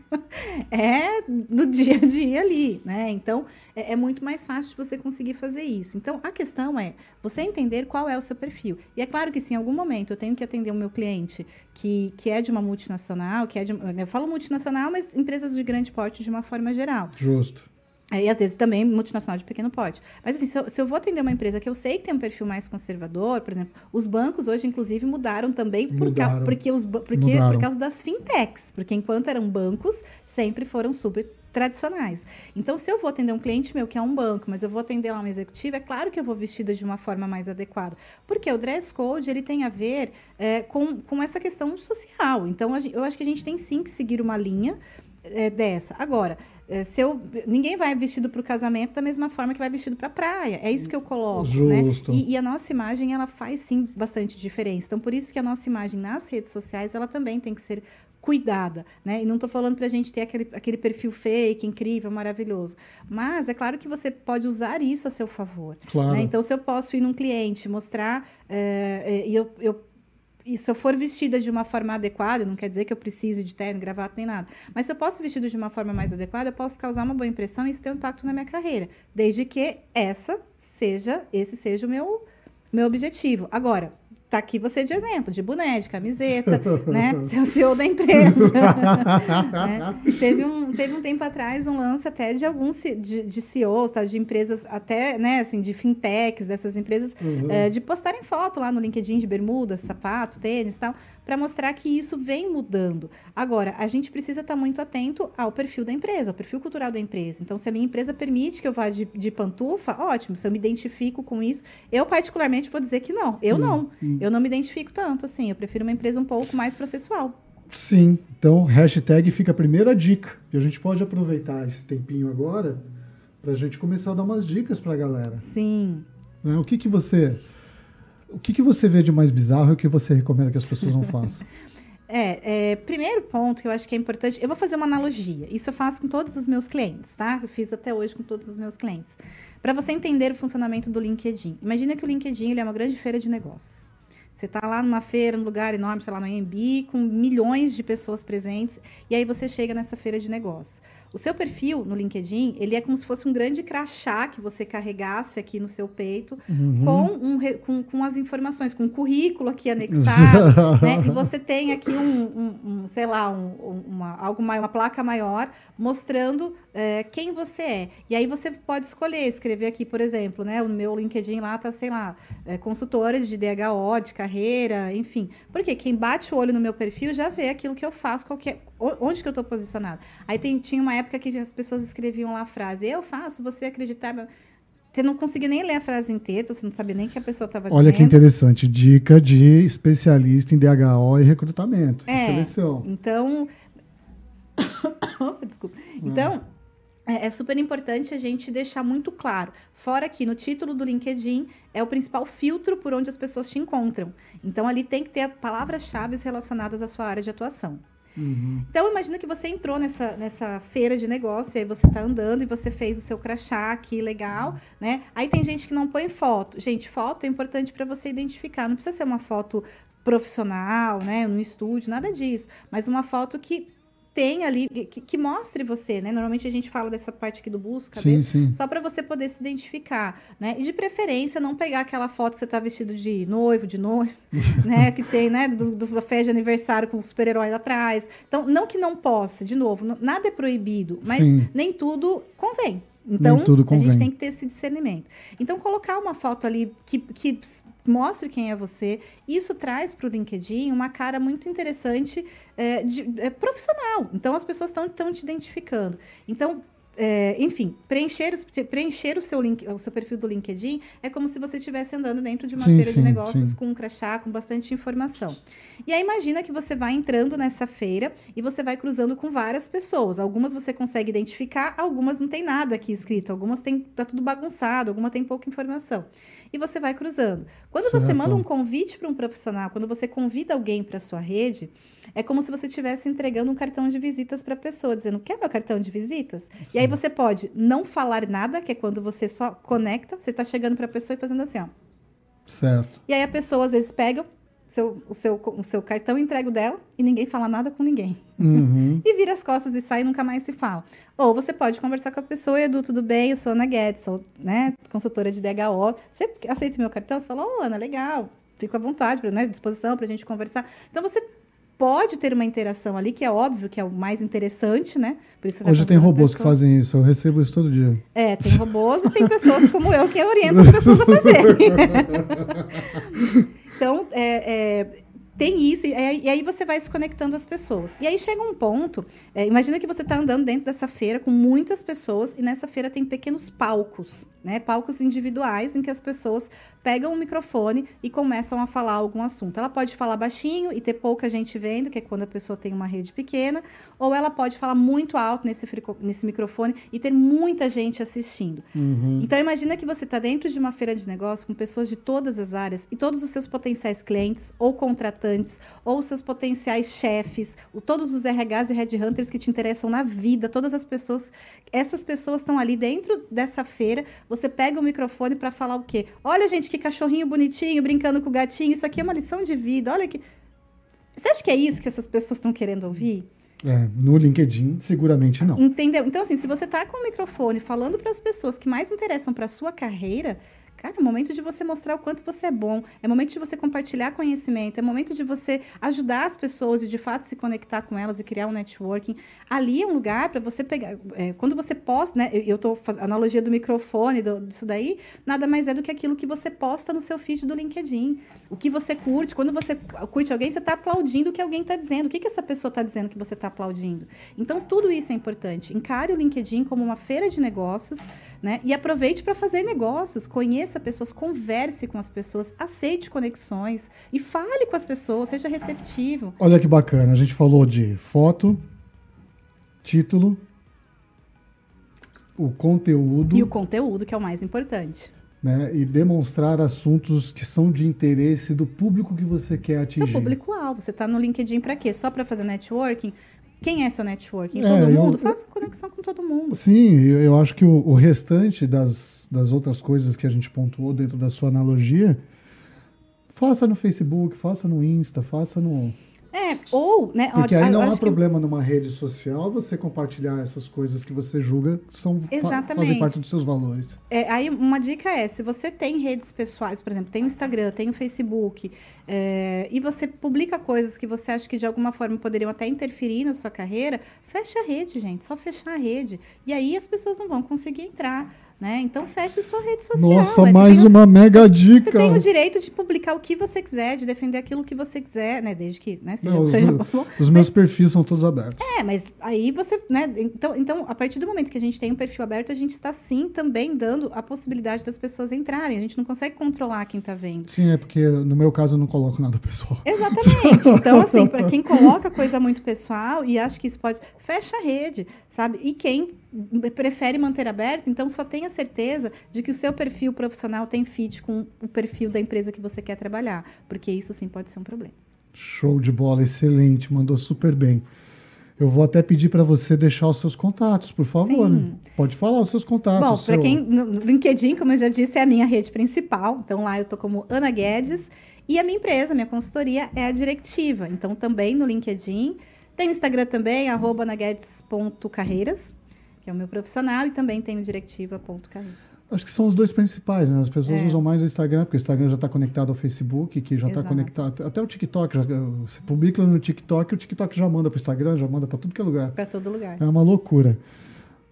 é no dia a dia ali, né? Então, é, é, muito mais fácil de você conseguir fazer isso. Então, a questão é você entender qual é o seu perfil. E é claro que se em algum momento eu tenho que atender o meu cliente que, que é de uma multinacional, que é de... Eu falo multinacional, mas empresas de grande porte de uma forma geral. Justo. E às vezes também multinacional de pequeno porte. Mas assim, se eu, se eu, vou atender uma empresa que eu sei que tem um perfil mais conservador, por exemplo, os bancos hoje, inclusive, mudaram também por, mudaram. Ca, porque os, porque, por causa das fintechs. Porque enquanto eram bancos, sempre foram super tradicionais. Então, se eu vou atender um cliente meu que é um banco, mas eu vou atender lá um executivo, é claro que eu vou vestida de uma forma mais adequada. Porque o dress code ele tem a ver é, com, com essa questão social. Então, eu acho que a gente tem sim que seguir uma linha é, dessa. Agora, é, se eu, ninguém vai vestido para o casamento da mesma forma que vai vestido para a praia. É isso que eu coloco, Justo. né? E, e, a nossa imagem, ela faz sim bastante diferença. Então, por isso que a nossa imagem nas redes sociais, ela também tem que ser cuidada, né? E não estou falando para a gente ter aquele, aquele perfil fake, incrível, maravilhoso. Mas é claro que você pode usar isso a seu favor. Claro. Né? Então, se eu posso ir num cliente, mostrar, é, e eu, eu e se eu for vestida de uma forma adequada, não quer dizer que eu preciso de terno, gravata nem nada, mas se eu posso vestido de uma forma mais adequada, eu posso causar uma boa impressão e isso tem um impacto na minha carreira, desde que essa seja, esse seja o meu meu objetivo. Agora, Tá aqui você de exemplo, de boné, de camiseta, né? Ser o CEO da empresa. né? teve, um, teve um tempo atrás um lance até de alguns de, de CEOs, tá? de empresas, até, né, assim, de fintechs, dessas empresas, uhum. é, de postarem foto lá no LinkedIn de bermuda, sapato, tênis e tal para mostrar que isso vem mudando. Agora, a gente precisa estar tá muito atento ao perfil da empresa, ao perfil cultural da empresa. Então, se a minha empresa permite que eu vá de, de pantufa, ótimo. Se eu me identifico com isso, eu particularmente vou dizer que não. Eu hum, não. Hum. Eu não me identifico tanto assim. Eu prefiro uma empresa um pouco mais processual. Sim. Então, hashtag fica a primeira dica. E a gente pode aproveitar esse tempinho agora para a gente começar a dar umas dicas para a galera. Sim. Né? O que, que você o que, que você vê de mais bizarro e o que você recomenda que as pessoas não façam? É, é, primeiro ponto que eu acho que é importante, eu vou fazer uma analogia. Isso eu faço com todos os meus clientes, tá? Eu fiz até hoje com todos os meus clientes. Para você entender o funcionamento do LinkedIn. Imagina que o LinkedIn é uma grande feira de negócios. Você está lá numa feira, num lugar enorme, sei lá, no AMB, com milhões de pessoas presentes, e aí você chega nessa feira de negócios. O seu perfil no LinkedIn, ele é como se fosse um grande crachá que você carregasse aqui no seu peito, uhum. com, um, com, com, as informações, com um currículo aqui anexado, né? E você tem aqui um, um, um sei lá, uma, algo maior, uma placa maior, mostrando é, quem você é. E aí você pode escolher, escrever aqui, por exemplo, né? O meu LinkedIn lá tá, sei lá, é, consultora de DHO, de carreira, enfim. Porque quem bate o olho no meu perfil já vê aquilo que eu faço, qualquer, onde que eu estou posicionado. Aí tem, tinha uma época que as pessoas escreviam lá a frase, eu faço, você acreditar... Você não conseguia nem ler a frase inteira, você não sabia nem que a pessoa estava Olha dizendo. que interessante, dica de especialista em DHO e recrutamento, é, seleção. Então, desculpa. Então, é, é, super importante a gente deixar muito claro. Fora que no título do LinkedIn é o principal filtro por onde as pessoas te encontram. Então, ali tem que ter palavras-chave relacionadas à sua área de atuação. Uhum. Então, imagina que você entrou nessa, nessa feira de negócio, aí você está andando e você fez o seu crachá aqui, legal, uhum. né? Aí tem gente que não põe foto. Gente, foto é importante para você identificar. Não precisa ser uma foto profissional, né, no estúdio, nada disso. Mas uma foto que tem ali, que, que, mostre você, né? Normalmente a gente fala dessa parte aqui do cabeça, sim, sim. só para você poder se identificar, né? E de preferência não pegar aquela foto que você tá vestido de noivo, de noivo, né? Que tem, né? Do, do festa de aniversário com o super-herói atrás. Então, não que não possa, de novo, nada é proibido, mas sim. nem tudo convém. Então, a gente tem que ter esse discernimento. Então, colocar uma foto ali que, que mostre quem é você. Isso traz para o LinkedIn uma cara muito interessante é, de, é, profissional. Então, as pessoas estão te identificando. Então, é, enfim, preencher, preencher o, seu link, o seu perfil do LinkedIn é como se você estivesse andando dentro de uma sim, feira sim, de negócios sim. com um crachá, com bastante informação. E aí imagina que você vai entrando nessa feira e você vai cruzando com várias pessoas. Algumas você consegue identificar, algumas não tem nada aqui escrito, algumas tem tá tudo bagunçado, alguma tem pouca informação e você vai cruzando. Quando certo. você manda um convite para um profissional, quando você convida alguém para sua rede, é como se você estivesse entregando um cartão de visitas para a pessoa, dizendo: "Quer meu cartão de visitas?". E aí você pode não falar nada, que é quando você só conecta, você está chegando para a pessoa e fazendo assim, ó. Certo. E aí a pessoa às vezes pega seu, o, seu, o seu cartão entrega dela e ninguém fala nada com ninguém. Uhum. e vira as costas e sai e nunca mais se fala. Ou você pode conversar com a pessoa, Edu, tudo bem? Eu sou Ana Guedes, sou né, consultora de DHO. Você aceita meu cartão? Você fala, ô, oh, Ana, legal. Fico à vontade, né, disposição para a gente conversar. Então, você pode ter uma interação ali, que é óbvio que é o mais interessante, né? Tá Hoje tem robôs que fazem isso, eu recebo isso todo dia. É, tem robôs e tem pessoas como eu que orientam as pessoas a fazerem. então, é, é, tem isso, e aí, e aí, você vai se conectando às pessoas. E aí chega um ponto, é, imagina que você está andando dentro dessa feira com muitas pessoas, e nessa feira tem pequenos palcos, né? Palcos individuais em que as pessoas pegam o microfone e começam a falar algum assunto. Ela pode falar baixinho e ter pouca gente vendo, que é quando a pessoa tem uma rede pequena, ou ela pode falar muito alto nesse, nesse microfone e ter muita gente assistindo. Uhum. Então imagina que você está dentro de uma feira de negócio com pessoas de todas as áreas e todos os seus potenciais clientes ou contratantes ou seus potenciais chefes, todos os RHs e headhunters que te interessam na vida, todas as pessoas, essas pessoas estão ali dentro dessa feira. Você pega o microfone para falar o quê? Olha, gente, que cachorrinho bonitinho, brincando com o gatinho. Isso aqui é uma lição de vida. Olha que. Você acha que é isso que essas pessoas estão querendo ouvir? É, no LinkedIn, seguramente não. Entendeu? Então, assim, se você está com o microfone falando para as pessoas que mais interessam para a sua carreira, Cara, é momento de você mostrar o quanto você é bom, é momento de você compartilhar conhecimento, é momento de você ajudar as pessoas e de fato se conectar com elas e criar um networking. Ali é um lugar para você pegar. É, quando você posta, né? Eu estou fazendo analogia do microfone, do, disso daí, nada mais é do que aquilo que você posta no seu feed do LinkedIn. O que você curte, quando você curte alguém, você está aplaudindo o que alguém está dizendo. O que, que essa pessoa está dizendo que você está aplaudindo? Então, tudo isso é importante. Encare o LinkedIn como uma feira de negócios, né? E aproveite para fazer negócios, conheça conheça pessoas, converse com as pessoas, aceite conexões e fale com as pessoas, seja receptivo. Olha que bacana, a gente falou de foto, título, o conteúdo. E o conteúdo, que é o mais importante. Né, e demonstrar assuntos que são de interesse do público que você quer atingir. Seu público-alvo. Você está no LinkedIn para quê? Só para fazer networking? Quem é seu networking? É, todo mundo? Eu, Faça conexão com todo mundo. Sim, eu, acho que o, o restante das das outras coisas que a gente pontuou dentro da sua analogia, faça no Facebook, faça no Insta, faça no. É, ou, né? Porque aí não há problema que... numa rede social você compartilhar essas coisas que você julga que são fa fazem parte dos seus valores. É, aí uma dica é, se você tem redes pessoais, por exemplo, tem o Instagram, tem o Facebook, é, e você publica coisas que você acha que de alguma forma poderiam até interferir na sua carreira, fecha a rede, gente, só fechar a rede. E aí as pessoas não vão conseguir entrar. Né? Então feche sua rede social. Nossa, mais uma mega você, dica. Você tem o direito de publicar o que você quiser, de defender aquilo que você quiser, né? Desde que, né? Seja, Não, os, seja meus, bom. os meus perfis são todos abertos. É, mas aí você, né? Então, então, a partir do momento que a gente tem um perfil aberto, a gente está sim também dando a possibilidade das pessoas entrarem. A gente não consegue controlar quem está vendo. Sim, é porque no meu caso eu não coloco nada pessoal. Exatamente. Então, assim, para quem coloca coisa muito pessoal e acha que isso pode, fecha a rede, sabe? E quem prefere manter aberto, então só tenha certeza de que o seu perfil profissional tem fit com o perfil da empresa que você quer trabalhar, porque isso sim pode ser um problema. Show de bola, excelente, mandou super bem. Eu vou até pedir para você deixar os seus contatos, por favor. Né? Pode falar os seus contatos. Bom, para seu... quem no LinkedIn, como eu já disse, é a minha rede principal. Então lá eu estou como Ana Guedes e a minha empresa, minha consultoria é a Directiva. Então também no LinkedIn, tem o Instagram também @anaguedes.carreiras que é o meu profissional, e também tenho directiva.carreiras. Acho que são os dois principais, né? As pessoas é. usam mais o Instagram, porque o Instagram já está conectado ao Facebook, que já está conectado. Até o TikTok. Já, você publica no TikTok, o TikTok já manda para o Instagram, já manda para tudo que é lugar. Para todo lugar. É uma loucura.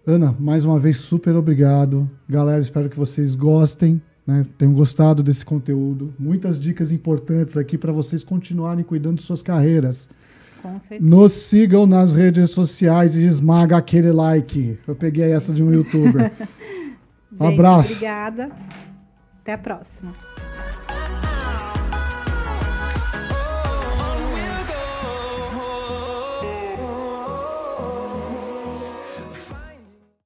Ana, mais uma vez, super obrigado. Galera, espero que vocês gostem, né? tenham gostado desse conteúdo. Muitas dicas importantes aqui para vocês continuarem cuidando de suas carreiras. Nos sigam nas redes sociais e esmaga aquele like. Eu peguei essa de um youtuber. Gente, Abraço. Obrigada. Até a próxima.